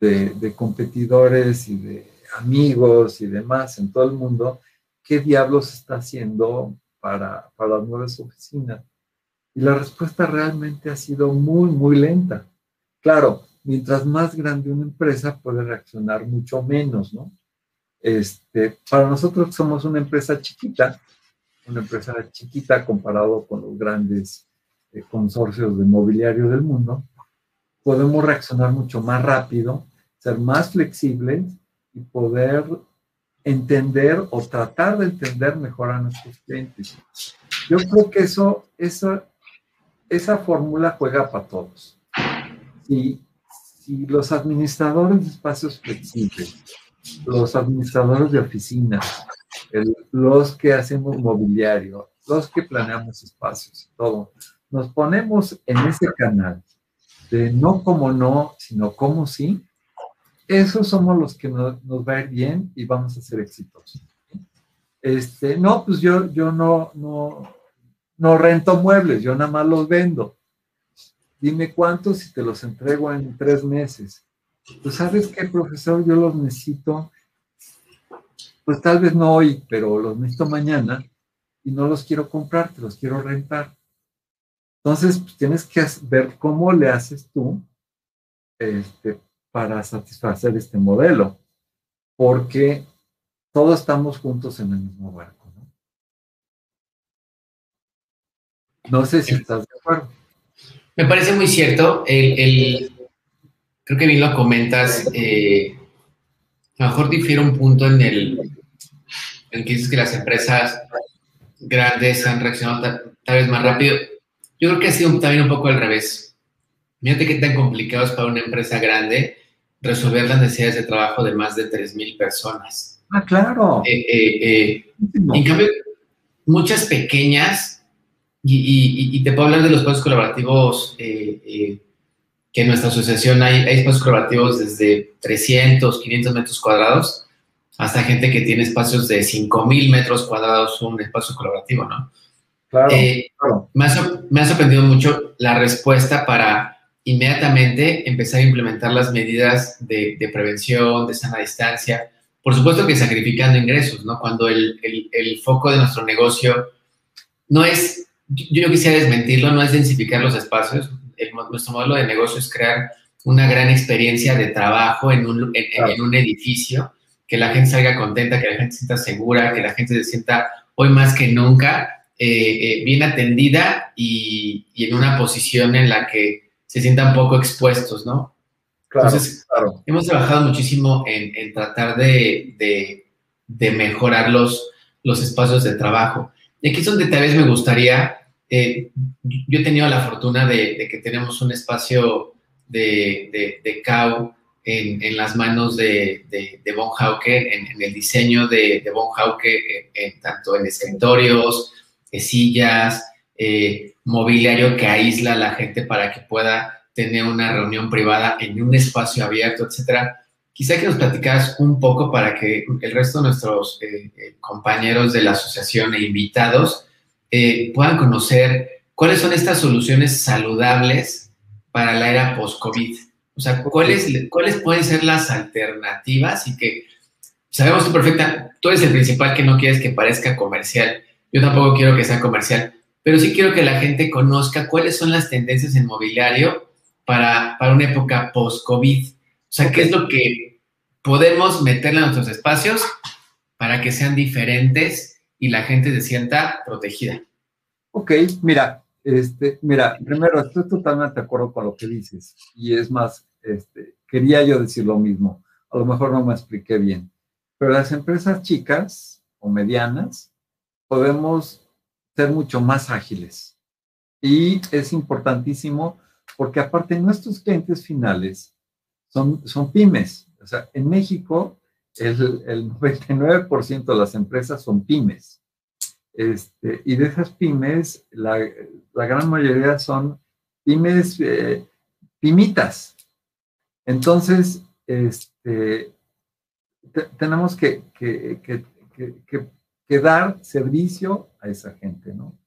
Speaker 4: de competidores y de amigos y demás en todo el mundo, ¿qué diablos está haciendo para, para las nuevas oficinas? Y la respuesta realmente ha sido muy, muy lenta. Claro, mientras más grande una empresa puede reaccionar mucho menos, ¿no? Este, para nosotros somos una empresa chiquita, una empresa chiquita comparado con los grandes eh, consorcios de mobiliario del mundo, podemos reaccionar mucho más rápido, ser más flexibles y poder entender o tratar de entender mejor a nuestros clientes. Yo creo que eso, esa, esa fórmula juega para todos. Si, si los administradores de espacios flexibles los administradores de oficinas, los que hacemos mobiliario, los que planeamos espacios, todo. Nos ponemos en ese canal de no como no, sino como sí. Esos somos los que nos, va a ir bien y vamos a ser exitosos. Este, no, pues yo, yo no, no, no rento muebles, yo nada más los vendo. Dime cuántos y te los entrego en tres meses. Pues sabes qué, profesor, yo los necesito, pues tal vez no hoy, pero los necesito mañana y no los quiero comprar, te los quiero rentar. Entonces, pues, tienes que ver cómo le haces tú este, para satisfacer este modelo, porque todos estamos juntos en el mismo barco. No, no sé si estás de acuerdo.
Speaker 3: Me parece muy cierto. El, creo que bien lo comentas. Eh, a lo mejor difiere un punto en el, en que dices que las empresas grandes han reaccionado tal vez más rápido yo creo que ha sido también un poco al revés. Fíjate qué tan complicado es para una empresa grande resolver las necesidades de trabajo de más de 3.000 personas.
Speaker 4: Ah, claro.
Speaker 3: Eh, eh, eh, en cambio, muchas pequeñas, y, te puedo hablar de los espacios colaborativos que en nuestra asociación hay, hay espacios colaborativos desde 300, 500 metros cuadrados, hasta gente que tiene espacios de 5.000 metros cuadrados, un espacio colaborativo, ¿no? Eh, me, ha, sorprendido mucho la respuesta para inmediatamente empezar a implementar las medidas de, prevención, de sana distancia. Por supuesto que sacrificando ingresos, ¿no? Cuando el, foco de nuestro negocio no es, yo, quisiera desmentirlo, no es densificar los espacios. nuestro modelo de negocio es crear una gran experiencia de trabajo en un, en un edificio, que la gente salga contenta, que la gente se sienta segura, que la gente se sienta hoy más que nunca eh, eh, bien atendida y, en una posición en la que se sientan poco expuestos, ¿no? Entonces, hemos trabajado muchísimo en, tratar de, mejorar los, los espacios de trabajo. Y aquí es donde tal vez me gustaría, eh, yo he tenido la fortuna de, que tenemos un espacio de, de CAU en, las manos de, de, Von Hauke, en, el diseño de, Von Hauke, tanto en escritorios, sillas, eh, mobiliario que aísla a la gente para que pueda tener una reunión privada en un espacio abierto, etcétera. Quizá que nos platicaras un poco para que el resto de nuestros eh, eh, compañeros de la asociación e invitados puedan conocer cuáles son estas soluciones saludables para la era post-COVID. O sea, ¿cuáles, cuáles pueden ser las alternativas y que sabemos tú perfecta, tú eres el principal que no quieres que parezca comercial, yo tampoco quiero que sea comercial, pero sí quiero que la gente conozca cuáles son las tendencias en mobiliario para, para una época post-COVID. O sea, qué es lo que podemos meterle a nuestros espacios para que sean diferentes y la gente se sienta protegida.
Speaker 4: Ok, mira, este, mira, primero estoy totalmente de acuerdo con lo que dices y es más, este, quería yo decir lo mismo. A lo mejor no me expliqué bien, pero las empresas chicas o medianas podemos ser mucho más ágiles. Y es importantísimo porque aparte nuestros clientes finales son, son pymes. O sea, en México el, el 99% de las empresas son pymes. Este, y de esas pymes, la, la gran mayoría son pymes eh, pimitas. Entonces, este, tenemos que, que, que, que, que dar servicio a esa gente, ¿no?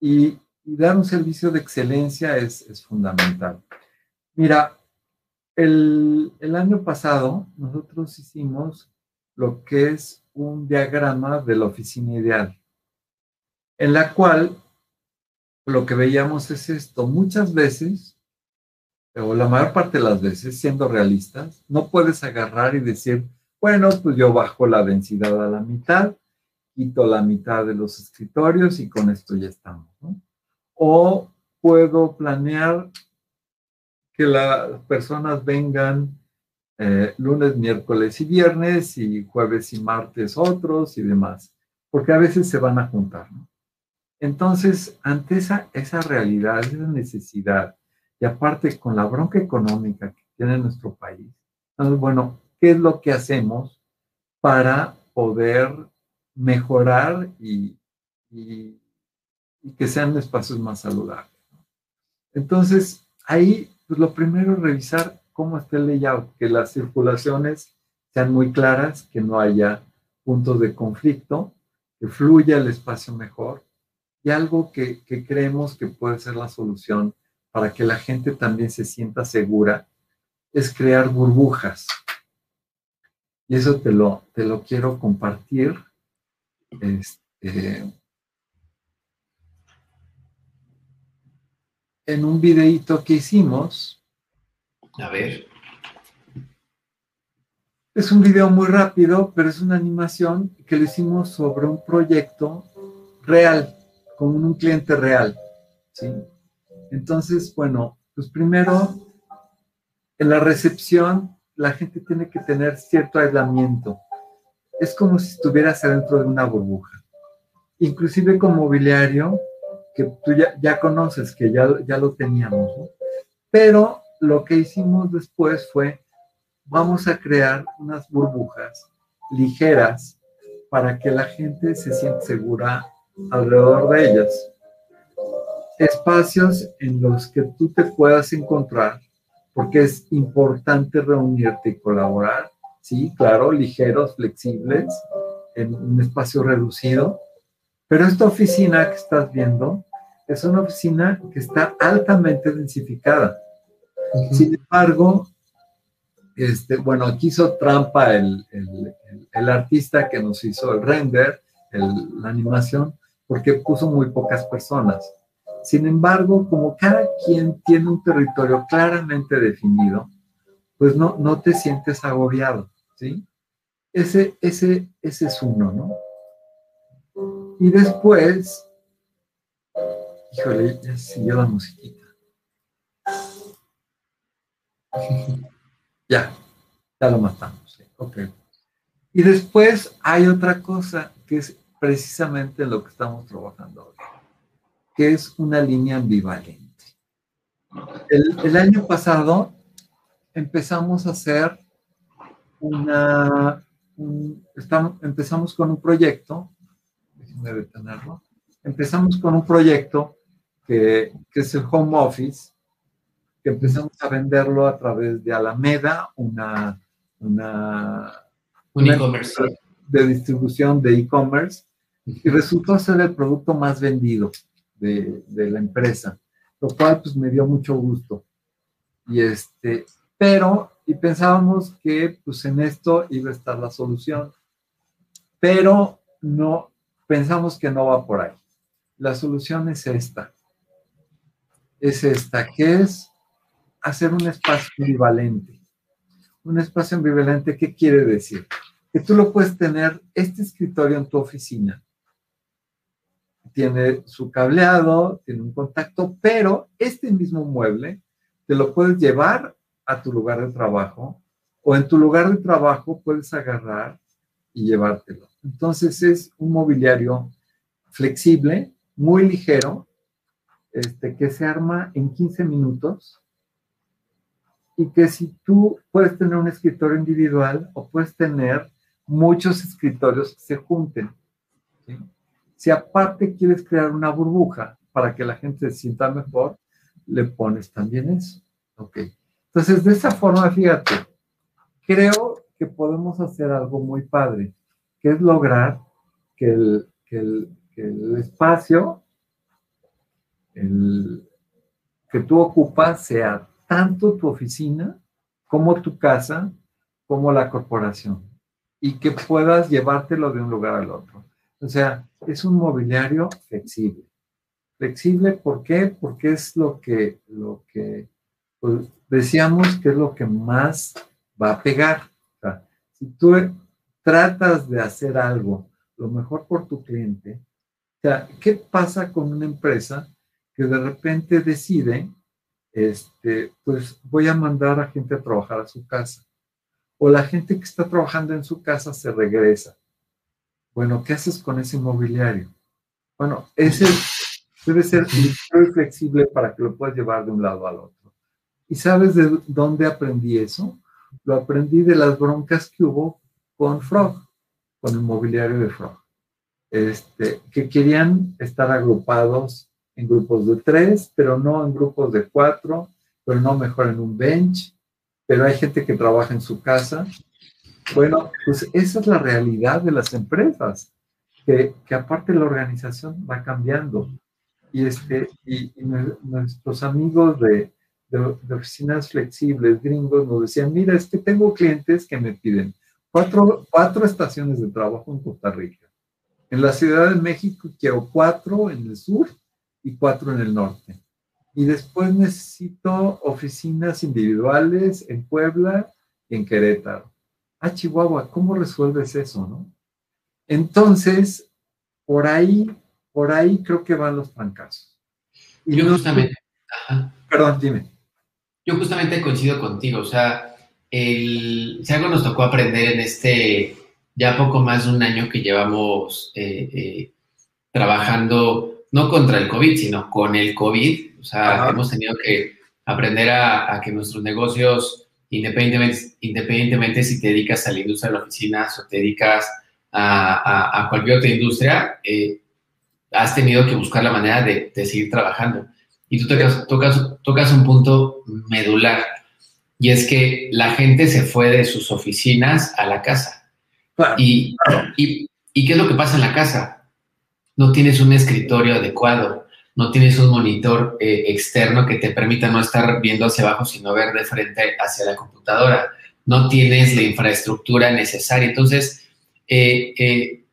Speaker 4: Y, dar un servicio de excelencia es, fundamental. Mira, el, el, año pasado nosotros hicimos lo que es un diagrama de la oficina ideal, en la cual lo que veíamos es esto. Muchas veces, o la mayor parte de las veces, siendo realistas, no puedes agarrar y decir, bueno, pues yo bajo la densidad a la mitad quito la mitad de los escritorios y con esto ya estamos. O puedo planear que las personas vengan eh, lunes, miércoles y viernes y jueves y martes otros y demás, porque a veces se van a juntar. Entonces, ante esa, esa realidad, esa necesidad, y aparte con la bronca económica que tiene nuestro país, bueno, ¿qué es lo que hacemos para poder mejorar y, y, que sean espacios más saludables. Entonces, ahí, pues lo primero es revisar cómo está el layout, que las circulaciones sean muy claras, que no haya puntos de conflicto, que fluya el espacio mejor y algo que, que creemos que puede ser la solución para que la gente también se sienta segura es crear burbujas. Y eso te lo, te lo quiero compartir. Este, en un videíto que hicimos.
Speaker 3: A ver.
Speaker 4: Es un video muy rápido, pero es una animación que lo hicimos sobre un proyecto real, con un cliente real. ¿sí? Entonces, bueno, pues primero, en la recepción, la gente tiene que tener cierto aislamiento. Es como si estuvieras adentro de una burbuja. Inclusive con mobiliario, que tú ya, conoces, que ya, ya lo teníamos. Pero lo que hicimos después fue, vamos a crear unas burbujas ligeras para que la gente se sienta segura alrededor de ellas. Espacios en los que tú te puedas encontrar, porque es importante reunirte y colaborar, sí, claro, ligeros, flexibles, en un espacio reducido, pero esta oficina que estás viendo es una oficina que está altamente densificada. Sin embargo, este, bueno, aquí hizo trampa el, artista que nos hizo el render, la animación, porque puso muy pocas personas. Sin embargo, como cada quien tiene un territorio claramente definido, pues no, no te sientes agobiado, ¿sí? Ese, ese, ese es uno, ¿no? Y después, híjole, ya siguió la musiquita. ya, ya lo matamos. Ok. Y después hay otra cosa que es precisamente lo que estamos trabajando hoy, que es una línea ambivalente. El, año pasado empezamos a hacer una, estamos, empezamos con un proyecto detenerlo. Empezamos con un proyecto que, es el Home Office, que empezamos a venderlo a través de Alameda, una, una,
Speaker 3: un e-commerce
Speaker 4: de distribución de e-commerce, y resultó ser el producto más vendido de, de, la empresa, lo cual pues me dio mucho gusto. Y este, pero, y pensábamos que pues en esto iba a estar la solución, pero no, pensamos que no va por ahí. La solución es esta. Es esta, que es hacer un espacio ambivalente. Un espacio ambivalente, ¿qué quiere decir? Que tú lo puedes tener, este escritorio en tu oficina. Tiene su cableado, tiene un contacto, pero este mismo mueble te lo puedes llevar a tu lugar de trabajo o en tu lugar de trabajo puedes agarrar y llevártelo. Entonces es un mobiliario flexible, muy ligero, este, que se arma en 15 minutos y que si tú puedes tener un escritorio individual o puedes tener muchos escritorios que se junten. Si aparte quieres crear una burbuja para que la gente se sienta mejor, le pones también eso. Ok. Entonces, de esa forma, fíjate, creo que podemos hacer algo muy padre que es lograr que el, espacio que tú ocupas sea tanto tu oficina como tu casa, como la corporación, y que puedas llevártelo de un lugar al otro. O sea, es un mobiliario flexible. Flexible, ¿por qué? Porque es lo que, lo que pues, decíamos que es lo que más va a pegar. O sea, si tú tratas de hacer algo lo mejor por tu cliente, o sea, ¿qué pasa con una empresa que de repente decide, este, pues voy a mandar a gente a trabajar a su casa? O la gente que está trabajando en su casa se regresa. Bueno, ¿qué haces con ese inmobiliario? Bueno, ese debe ser muy flexible para que lo puedas llevar de un lado al otro. ¿Y sabes de dónde aprendí eso? Lo aprendí de las broncas que hubo con Frog, con el mobiliario de Frog, este, que querían estar agrupados en grupos de tres, pero no en grupos de cuatro, pero no mejor en un bench, pero hay gente que trabaja en su casa. Bueno, pues esa es la realidad de las empresas, que, que aparte la organización va cambiando. Y, este, y, nuestros amigos de, de, oficinas flexibles, gringos, nos decían, mira, es que tengo clientes que me piden cuatro, cuatro estaciones de trabajo en Costa Rica. En la Ciudad de México quiero cuatro en el sur y cuatro en el norte. Y después necesito oficinas individuales en Puebla y en Querétaro. Ah, Chihuahua, ¿cómo resuelves eso, no? Entonces, por ahí, por ahí creo que van los fracasos.
Speaker 3: Y Yo justamente,
Speaker 4: perdón, dime.
Speaker 3: Yo justamente coincido contigo, o sea, el, si algo nos tocó aprender en este ya poco más de un año que llevamos eh, eh, trabajando, no contra el COVID, sino con el COVID, o sea, hemos tenido que aprender a, que nuestros negocios, independientemente, independientemente si te dedicas a la industria de las oficinas o te dedicas a, cualquier otra industria, eh, has tenido que buscar la manera de, seguir trabajando. Y tú tocas, tocas, tocas un punto medular y es que la gente se fue de sus oficinas a la casa. y, y, qué es lo que pasa en la casa? No tienes un escritorio adecuado, no tienes un monitor eh, externo que te permita no estar viendo hacia abajo, sino ver de frente hacia la computadora. No tienes la infraestructura necesaria. Entonces, eh, eh,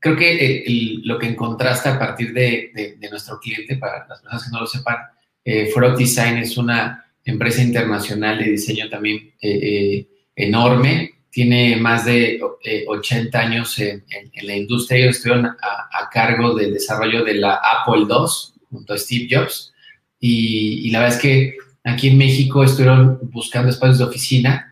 Speaker 3: creo que lo que encontraste a partir de, nuestro cliente, para las personas que no lo sepan, Frog Design es una empresa internacional de diseño también eh, eh, enorme, tiene más de 80 eh, años en, la industria. Ellos estuvieron a, cargo del desarrollo de la Apple II junto a Steve Jobs. Y, la verdad es que aquí en México estuvieron buscando espacios de oficina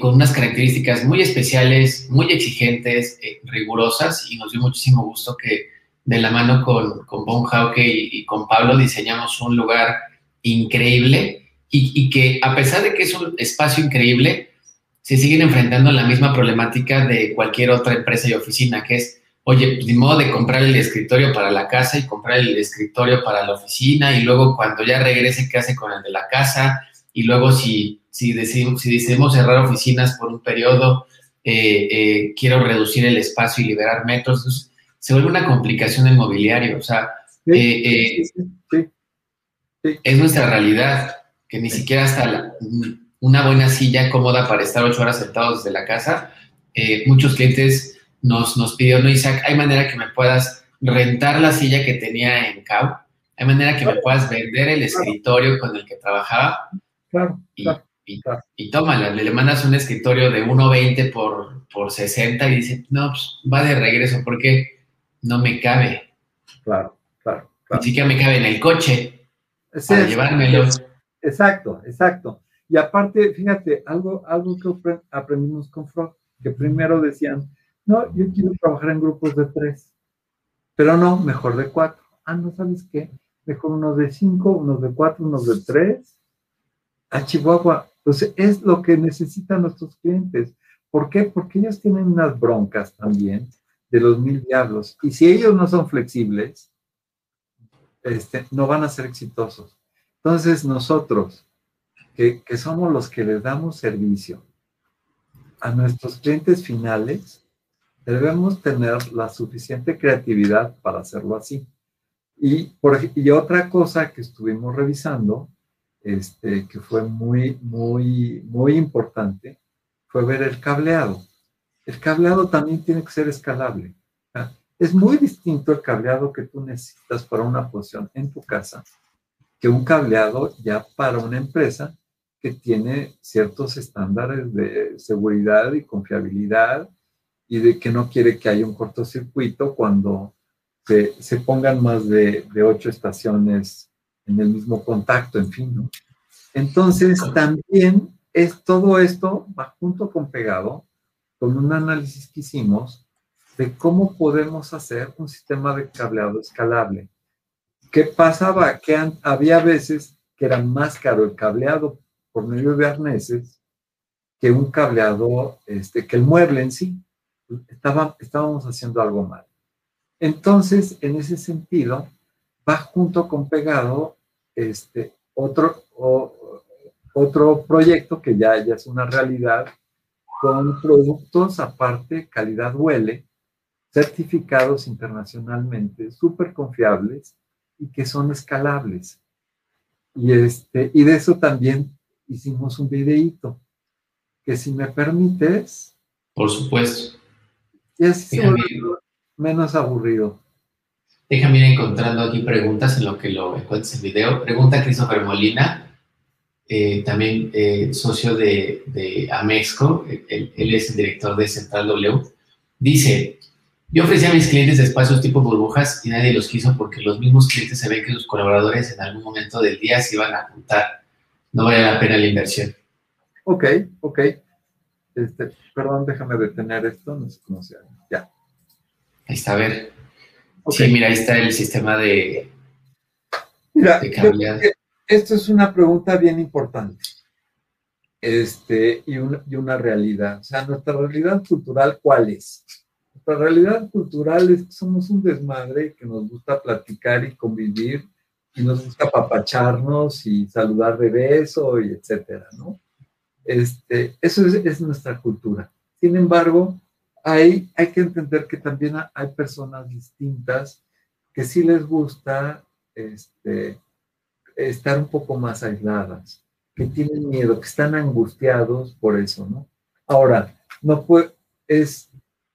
Speaker 3: con unas características muy especiales, muy exigentes, rigurosas. Y nos dio muchísimo gusto que de la mano con, con Bon Hauke y, con Pablo diseñamos un lugar increíble y, que a pesar de que es un espacio increíble, se siguen enfrentando a la misma problemática de cualquier otra empresa y oficina, que es, oye, pues, ni modo de comprar el escritorio para la casa y comprar el escritorio para la oficina y luego cuando ya regrese, ¿qué hace con el de la casa? Y luego si, si, decidimos, si decidimos cerrar oficinas por un periodo, eh, eh, quiero reducir el espacio y liberar metros. se vuelve una complicación en mobiliario. O sea, eh, es nuestra realidad que ni siquiera hasta una buena silla cómoda para estar ocho horas sentados desde la casa. Muchos clientes nos, nos pidieron, no, Isaac, ¿hay manera que me puedas rentar la silla que tenía en CAU? ¿Hay manera que me puedas vender el escritorio con el que trabajaba?
Speaker 4: Claro,
Speaker 3: y, y, tómala, le, mandas un escritorio de 1.20 por, por 60 y dice, no, pues va de regreso porque no me cabe.
Speaker 4: Claro, claro. Ni
Speaker 3: siquiera me cabe en el coche para llevármelo.
Speaker 4: Exacto, exacto. Y aparte, fíjate, algo, algo que aprendimos con Frog, que primero decían, no, yo quiero trabajar en grupos de tres, pero no, mejor de cuatro. Ah, no sabes qué, mejor unos de cinco, unos de cuatro, unos de tres. A Chihuahua, pues es lo que necesitan nuestros clientes. ¿Por qué? Porque ellos tienen unas broncas también de los mil diablos. Y si ellos no son flexibles, este, no van a ser exitosos. Entonces nosotros, que, somos los que les damos servicio a nuestros clientes finales, debemos tener la suficiente creatividad para hacerlo así. Y otra cosa que estuvimos revisando, este, que fue muy, muy, muy importante, fue ver el cableado. El cableado también tiene que ser escalable. Es muy distinto el cableado que tú necesitas para una posición en tu casa que un cableado ya para una empresa que tiene ciertos estándares de seguridad y confiabilidad y de que no quiere que haya un cortocircuito cuando se, se pongan más de, de, ocho estaciones en el mismo contacto, en fin, ¿no? Entonces, también es todo esto va junto con pegado con un análisis que hicimos de cómo podemos hacer un sistema de cableado escalable. ¿Qué pasaba? Que había veces que era más caro el cableado por medio de arneses que un cableado, este, que el mueble en sí. estaba, estábamos haciendo algo mal. Entonces, en ese sentido, va junto con pegado este, otro, otro proyecto que ya, ya es una realidad con productos aparte, calidad huele, certificados internacionalmente, súper confiables y que son escalables. Y, este, y de eso también hicimos un videíto, que si me permites...
Speaker 3: Por supuesto.
Speaker 4: Así menos aburrido.
Speaker 3: Déjame ir encontrando aquí preguntas en lo que lo encuentres el video. Pregunta Christopher Molina, eh, también eh, socio de, Amexco, él, es el director de Central W. Dice, yo ofrecí a mis clientes espacios tipo burbujas y nadie los quiso porque los mismos clientes se ven que sus colaboradores en algún momento del día se iban a juntar. No vale la pena la inversión.
Speaker 4: Ok, ok. Este, perdón, déjame detener esto, no sé cómo se llama. Ya.
Speaker 3: Ahí está, a ver. Sí, mira, ahí está el sistema de,
Speaker 4: mira, Esto es una pregunta bien importante este, y, y una realidad. O sea, nuestra realidad cultural, ¿cuál es? Nuestra realidad cultural es que somos un desmadre que nos gusta platicar y convivir y nos gusta apapacharnos y saludar de beso y etcétera, ¿no? Este, eso es, es nuestra cultura. Sin embargo, hay, hay que entender que también hay personas distintas que sí les gusta este, estar un poco más aisladas, que tienen miedo, que están angustiados por eso, ¿no? Ahora, no puede, es,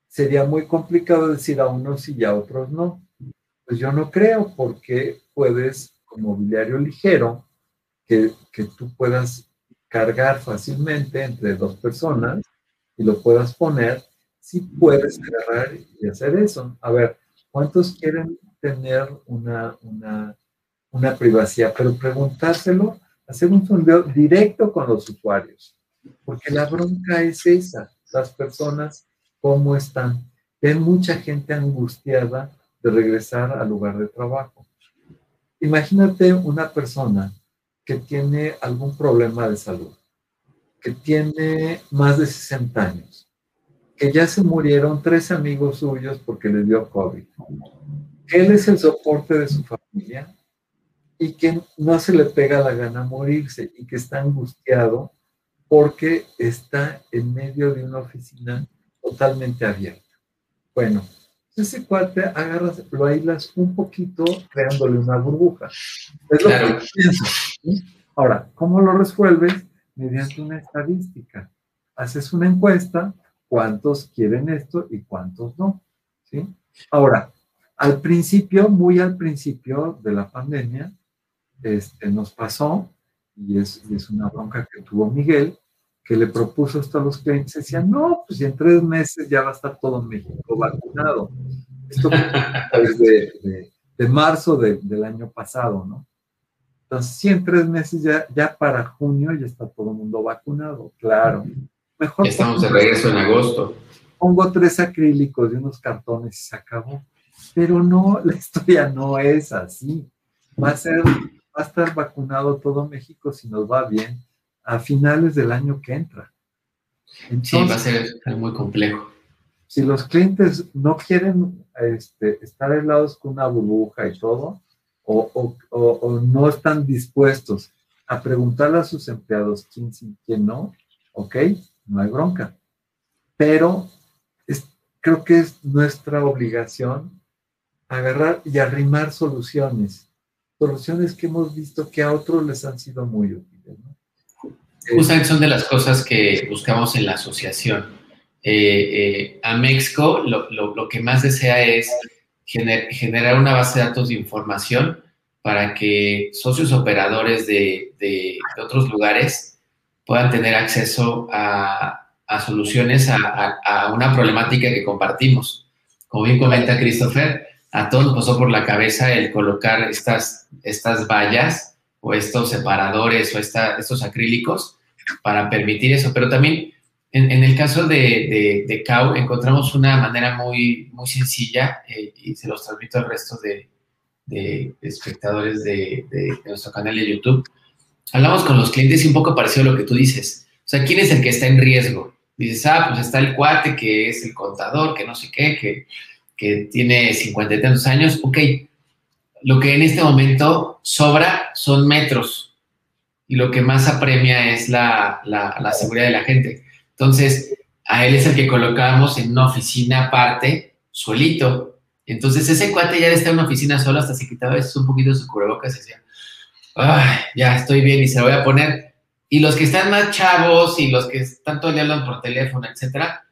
Speaker 4: sería muy complicado decir a unos sí y a otros no. Pues yo no creo, porque puedes, como mobiliario ligero, que, que tú puedas cargar fácilmente entre dos personas y lo puedas poner sí puedes agarrar y hacer eso. A ver, ¿cuántos quieren tener una, una, privacidad? Pero preguntárselo, hacer un sondeo directo con los usuarios, porque la bronca es esa, las personas, ¿cómo están? Hay mucha gente angustiada de regresar al lugar de trabajo. Imagínate una persona que tiene algún problema de salud, que tiene más de 60 años, que ya se murieron tres amigos suyos porque les dio COVID. Él es el soporte de su familia y que no se le pega la gana morirse y que está angustiado porque está en medio de una oficina totalmente abierta. Bueno, ese cuate agarras, lo aíslas un poquito creándole una burbuja. Es lo que pienso. Ahora, ¿cómo lo resuelves? Mediante una estadística. Haces una encuesta cuántos quieren esto y cuántos no. ¿sí? Ahora, al principio, muy al principio de la pandemia, este, nos pasó, y es, una bronca que tuvo Miguel, que le propuso esto a los clientes, decían, no, pues en tres meses ya va a estar todo México vacunado. Esto es de, de, marzo del año pasado, ¿no? Entonces, sí, en tres meses ya, ya para junio ya está todo el mundo vacunado, claro.
Speaker 3: Mejor Estamos de regreso en agosto.
Speaker 4: Pongo tres acrílicos y unos cartones y se acabó. Pero no, la historia no es así. Va a ser, va a estar vacunado todo México si nos va bien a finales del año que entra.
Speaker 3: sí, va a ser muy complejo.
Speaker 4: Si los clientes no quieren este, estar aislados con una burbuja y todo, o, o, no están dispuestos a preguntarle a sus empleados quién sí, quién no, ok, no hay bronca. Pero creo que es nuestra obligación agarrar y arrimar soluciones, soluciones que hemos visto que a otros les han sido muy útiles.
Speaker 3: Justamente son de las cosas que buscamos en la asociación. Eh, eh, a México lo, que más desea es generar una base de datos de información para que socios operadores de otros lugares puedan tener acceso a, soluciones a, una problemática que compartimos. Como bien comenta Christopher, a todos nos pasó por la cabeza el colocar estas, estas vallas o estos separadores o estos acrílicos para permitir eso, pero también en, el caso de, de, CAU encontramos una manera muy, muy sencilla eh, y se los transmito al resto de, espectadores de, nuestro canal de YouTube hablamos con los clientes y un poco parecido a lo que tú dices. O sea, ¿quién es el que está en riesgo? dices, ah, pues está el cuate que es el contador, que no sé qué, que, que tiene cincuenta y tantos años, ok, lo que en este momento sobra son metros y lo que más apremia es la, la, seguridad de la gente. Entonces, a él es el que colocamos en una oficina aparte, solito. Entonces, ese cuate ya está en una oficina solo, hasta se quitaba un poquito su cubrebocas decía, Ay, ya estoy bien y se lo voy a poner. Y los que están más chavos y los que están todo el por teléfono, etcétera,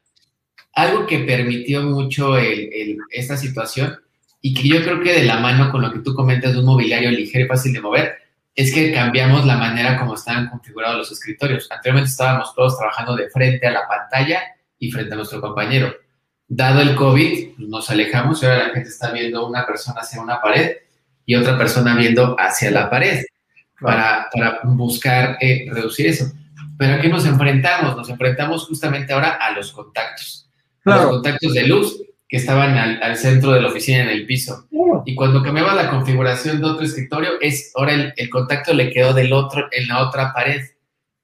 Speaker 3: algo que permitió mucho esta situación y que yo creo que de la mano con lo que tú comentas de un mobiliario ligero y fácil de mover, es que cambiamos la manera como estaban configurados los escritorios. Anteriormente estábamos todos trabajando de frente a la pantalla y frente a nuestro compañero. Dado el COVID, pues, nos alejamos y ahora la gente está viendo una persona hacia una pared y otra persona viendo hacia la pared para, para buscar eh, reducir eso. Pero ¿a qué nos enfrentamos? Nos enfrentamos justamente ahora a los contactos. Los contactos de luz que estaban al, centro de la oficina en el piso. Y cuando cambiaba la configuración de otro escritorio, es ahora el, contacto le quedó del otro, en la otra pared.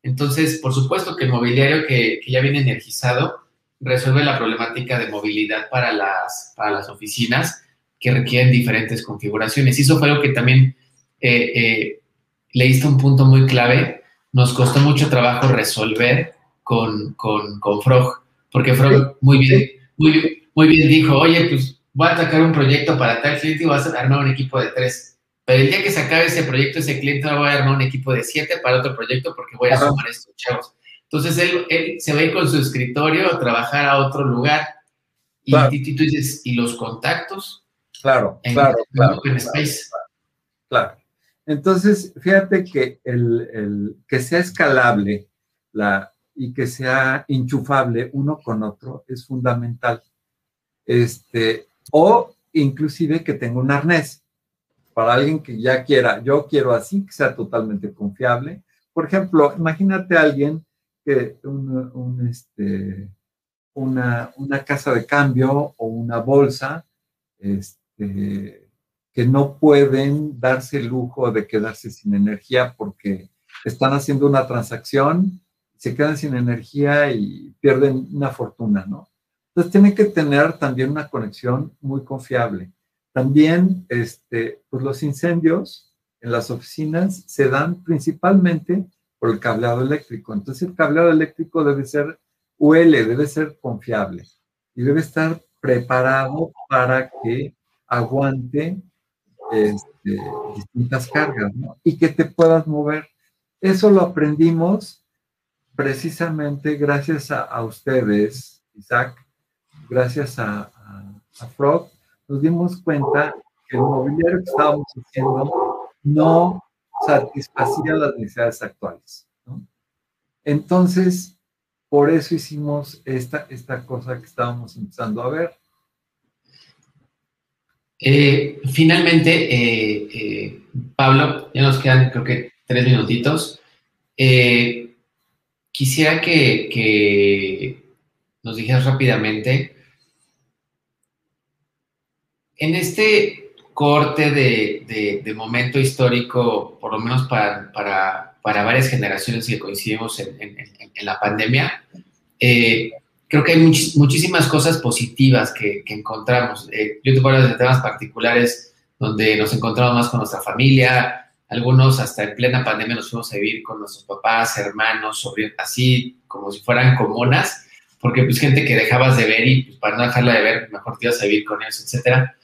Speaker 3: Entonces, por supuesto que el mobiliario que, que, ya viene energizado resuelve la problemática de movilidad para las, para las oficinas que requieren diferentes configuraciones. Y eso fue algo que también eh, eh, leíste un punto muy clave. Nos costó mucho trabajo resolver con, con, con Frog, porque Frog muy bien, muy, muy bien dijo, oye, pues voy a atacar un proyecto para tal cliente y vas a armar un equipo de tres. Pero el día que se acabe ese proyecto, ese cliente va a armar un equipo de siete para otro proyecto porque voy a sumar estos chavos. Entonces él, él, se va a ir con su escritorio a trabajar a otro lugar. Y, tú dices, ¿y los contactos?
Speaker 4: Claro, claro, claro, claro, Entonces, fíjate que el, el, que sea escalable la, y que sea enchufable uno con otro es fundamental este, o inclusive que tenga un arnés para alguien que ya quiera, yo quiero así, que sea totalmente confiable. Por ejemplo, imagínate a alguien que un, este, una, una, casa de cambio o una bolsa este, que no pueden darse el lujo de quedarse sin energía porque están haciendo una transacción, se quedan sin energía y pierden una fortuna, ¿no? Entonces tiene que tener también una conexión muy confiable. También este, pues los incendios en las oficinas se dan principalmente por el cableado eléctrico. Entonces el cableado eléctrico debe ser UL, debe ser confiable y debe estar preparado para que aguante este, distintas cargas ¿no? y que te puedas mover. Eso lo aprendimos precisamente gracias a ustedes, Isaac, gracias a, Frog, nos dimos cuenta que el mobiliario que estábamos haciendo no satisfacía las necesidades actuales. Entonces, por eso hicimos esta, esta cosa que estábamos empezando a ver.
Speaker 3: Eh, finalmente, eh, eh, Pablo, ya nos quedan creo que tres minutitos. quisiera que, nos dijeras rápidamente en este corte de, momento histórico, por lo menos para, varias generaciones que coincidimos en, la pandemia, creo que hay muchísimas cosas positivas que, encontramos. Eh, yo te puedo hablar de temas particulares donde nos encontramos más con nuestra familia, algunos hasta en plena pandemia nos fuimos a vivir con nuestros papás, hermanos, sobrinos, así como si fueran comunas, porque pues gente que dejabas de ver y pues, para no dejarla de ver, mejor te ibas a vivir con ellos, etcétera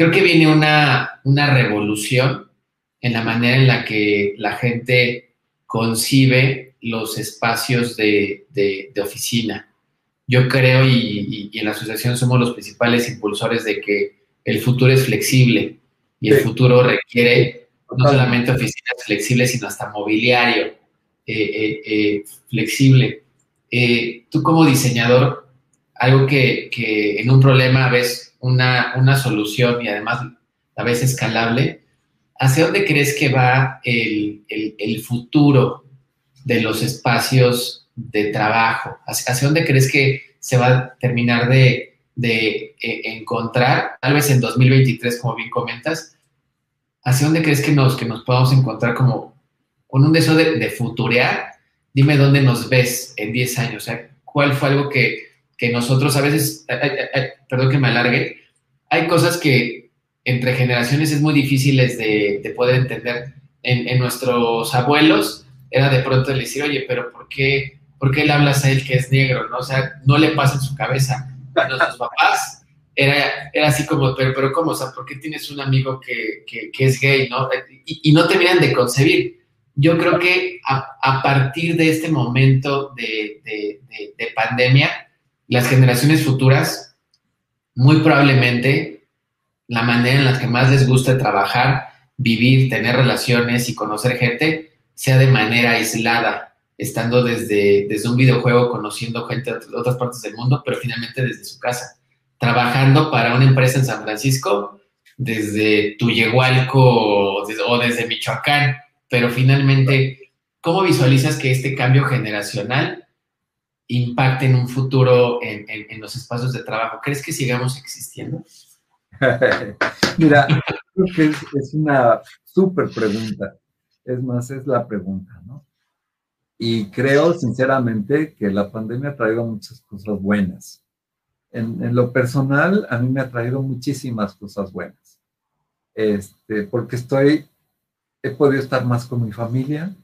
Speaker 3: creo que viene una, una revolución en la manera en la que la gente concibe los espacios de, de, oficina. Yo creo y, en la asociación somos los principales impulsores de que el futuro es flexible y el futuro requiere no solamente oficinas flexibles, sino hasta mobiliario eh, eh, eh, flexible. tú como diseñador, algo que, que, en un problema ves una, solución y además a veces escalable, ¿hacia dónde crees que va el, futuro de los espacios de trabajo? ¿Hacia, dónde crees que se va a terminar de, eh, encontrar, tal vez en 2023, como bien comentas? ¿Hacia dónde crees que nos, que nos podamos encontrar como con un deseo de, de futurear? Dime dónde nos ves en 10 años, cuál fue algo que, nosotros a veces, perdón que me alargue, hay cosas que entre generaciones es muy difíciles de, poder entender. En, nuestros abuelos era de pronto decir, oye, pero ¿por qué, ¿por qué le hablas a él que es negro? ¿no? O sea, no le pasa en su cabeza. Nuestros papás era, era así como, pero, pero ¿cómo? O sea, ¿por qué tienes un amigo que, es gay? ¿no? Y, no terminan de concebir. Yo creo que a, partir de este momento de, de, pandemia, las generaciones futuras, muy probablemente, la manera en la que más les gusta trabajar, vivir, tener relaciones y conocer gente, sea de manera aislada, estando desde, desde un videojuego, conociendo gente de otras partes del mundo, pero finalmente desde su casa trabajando para una empresa en San Francisco desde Tuyehualco o desde Michoacán, pero finalmente, ¿cómo visualizas que este cambio generacional impacte en un futuro en, los espacios de trabajo? ¿Crees que sigamos existiendo?
Speaker 4: Mira, creo que es, es una súper pregunta. Es más, es la pregunta, ¿no? Y creo sinceramente que la pandemia ha traído muchas cosas buenas en, lo personal, a mí me ha traído muchísimas cosas buenas. Este, porque estoy, he podido estar más con mi familia,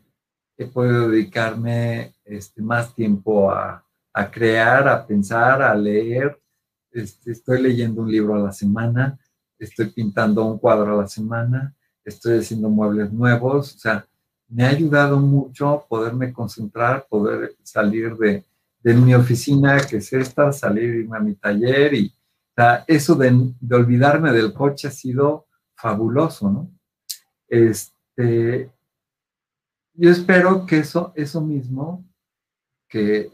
Speaker 4: he podido dedicarme este, más tiempo a, a, crear, a pensar, a leer. Este, estoy leyendo un libro a la semana, estoy pintando un cuadro a la semana, estoy haciendo muebles nuevos. O sea, me ha ayudado mucho poderme concentrar, poder salir de, de mi oficina, que es esta, salir a mi taller y eso de, olvidarme del coche ha sido fabuloso, ¿no? Este, yo espero que eso, eso mismo que,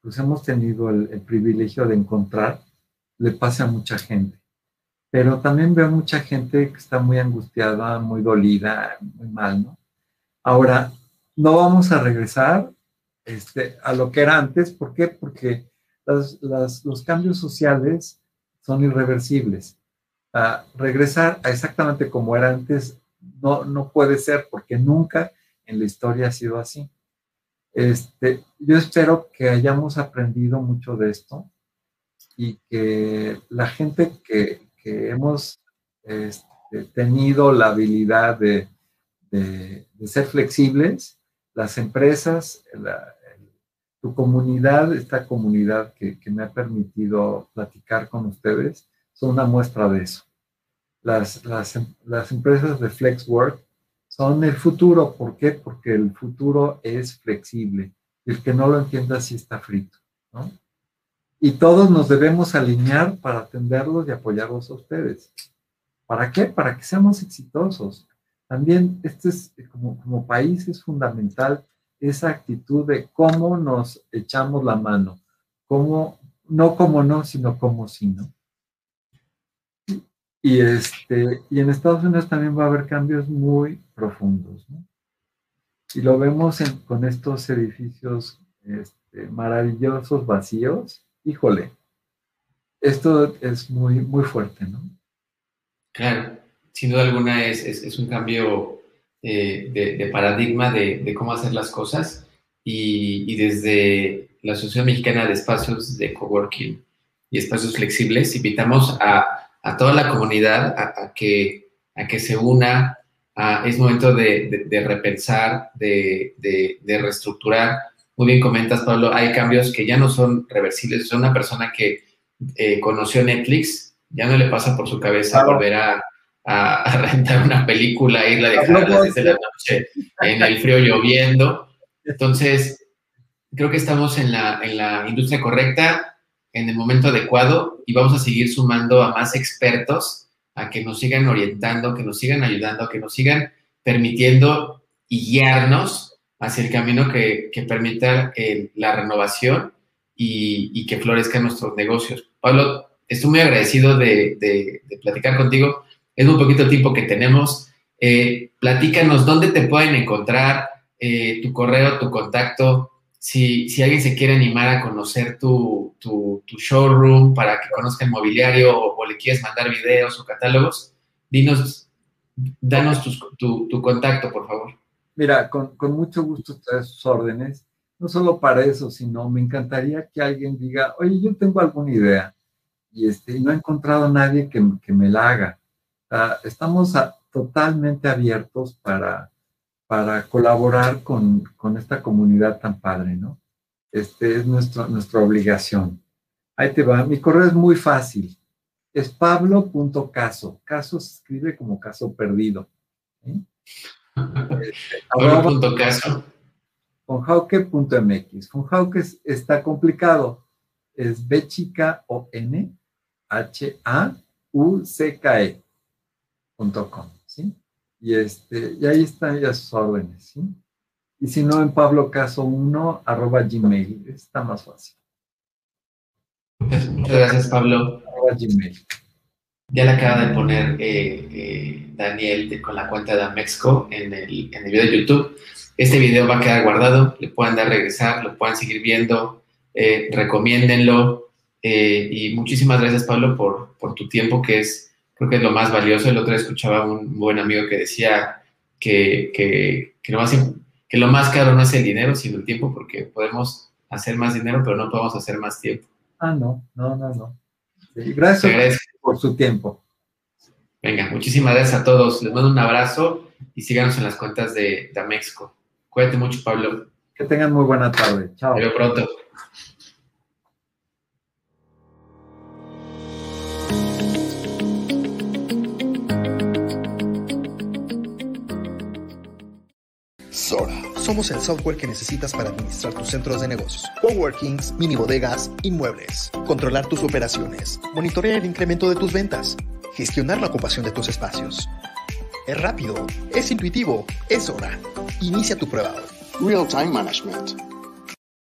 Speaker 4: pues hemos tenido el, privilegio de encontrar, le pase a mucha gente. Pero también veo mucha gente que está muy angustiada, muy dolida, muy mal, ¿no? Ahora, no vamos a regresar este, a lo que era antes. ¿Por qué? Porque los cambios sociales son irreversibles. regresar a exactamente como era antes no, no puede ser porque nunca en la historia ha sido así. Este, yo espero que hayamos aprendido mucho de esto y que la gente que, hemos este, tenido la habilidad de, de, ser flexibles, las empresas, tu comunidad, esta comunidad que, me ha permitido platicar con ustedes, son una muestra de eso. Las, las, las empresas de FlexWork son el futuro. ¿Por qué? Porque el futuro es flexible. El que no lo entienda sí está frito. ¿no? Y todos nos debemos alinear para atenderlos y apoyarlos a ustedes. ¿Para qué? Para que seamos exitosos. También este es, como, como país es fundamental esa actitud de cómo nos echamos la mano, cómo, no como no, sino como si no. Y, este, y en Estados Unidos también va a haber cambios muy profundos. Y lo vemos con estos edificios este, maravillosos, vacíos. Híjole, esto es muy, muy fuerte, ¿no?
Speaker 3: Claro, sin duda alguna es, es un cambio eh, de, paradigma de, cómo hacer las cosas y, desde la Asociación Mexicana de Espacios de Coworking y Espacios Flexibles invitamos a, toda la comunidad a, que, a que se una. es momento de, repensar, de, reestructurar. Muy bien comentas, Pablo, hay cambios que ya no son reversibles. Es una persona que eh, conoció Netflix, ya no le pasa por su cabeza volver a a, rentar una película, irla a dejar a las 10 de la noche en el frío lloviendo. Entonces, creo que estamos en la, en la industria correcta, en el momento adecuado y vamos a seguir sumando a más expertos a que nos sigan orientando, que nos sigan ayudando, que nos sigan permitiendo y guiarnos hacia el camino que, que permita eh, la renovación y, y, que florezcan nuestros negocios. Pablo, estoy muy agradecido de, de, platicar contigo es un poquito el tiempo que tenemos. Eh, platícanos dónde te pueden encontrar, eh, tu correo, tu contacto, si, si, alguien se quiere animar a conocer tu, tu, showroom para que conozca el mobiliario o, le quieres mandar videos o catálogos, dinos, danos tu, tu, contacto, por favor.
Speaker 4: Mira, con, con mucho gusto todas sus órdenes. no solo para eso, sino me encantaría que alguien diga, oye, yo tengo alguna idea y este, no he encontrado a nadie que, me la haga. estamos totalmente abiertos para, para colaborar con, con, esta comunidad tan padre, ¿no? Este es nuestro, nuestra obligación. Ahí te va. Mi correo es muy fácil. Es pablo.caso. Caso se escribe como caso perdido. ¿sí?
Speaker 3: Pablo.caso.
Speaker 4: Con jauke está complicado. Es B chica o N H A U C K E.com, ¿sí? Y este, y ahí están ya sus órdenes, ¿sí? Y si no, en Pablo Caso 1 arroba gmail, está más fácil.
Speaker 3: Muchas, gracias, Pablo. Ya le acaba de poner eh, eh, Daniel con la cuenta de Amexco en el, en el video de YouTube. Este video va a quedar guardado, le pueden dar regresar, lo puedan seguir viendo, eh, recomiéndenlo. y muchísimas gracias, Pablo, por, por tu tiempo, que es, creo que es lo más valioso. El otro día escuchaba un buen amigo que decía que, que, que, lo más, que lo más caro no es el dinero, sino el tiempo, porque podemos hacer más dinero, pero no podemos hacer más tiempo.
Speaker 4: Ah, no, no, no, no. gracias por su tiempo.
Speaker 3: Venga, muchísimas gracias a todos. Les mando un abrazo y síganos en las cuentas de, de México. Cuídate mucho, Pablo.
Speaker 4: Que tengan muy buena tarde. Chao.
Speaker 3: Veo pronto.
Speaker 1: Somos el software que necesitas para administrar tus centros de negocios, coworkings, mini bodegas, inmuebles, controlar tus operaciones, monitorear el incremento de tus ventas, gestionar la ocupación de tus espacios. Es rápido, es intuitivo, es hora. Inicia tu prueba.
Speaker 2: Real Time Management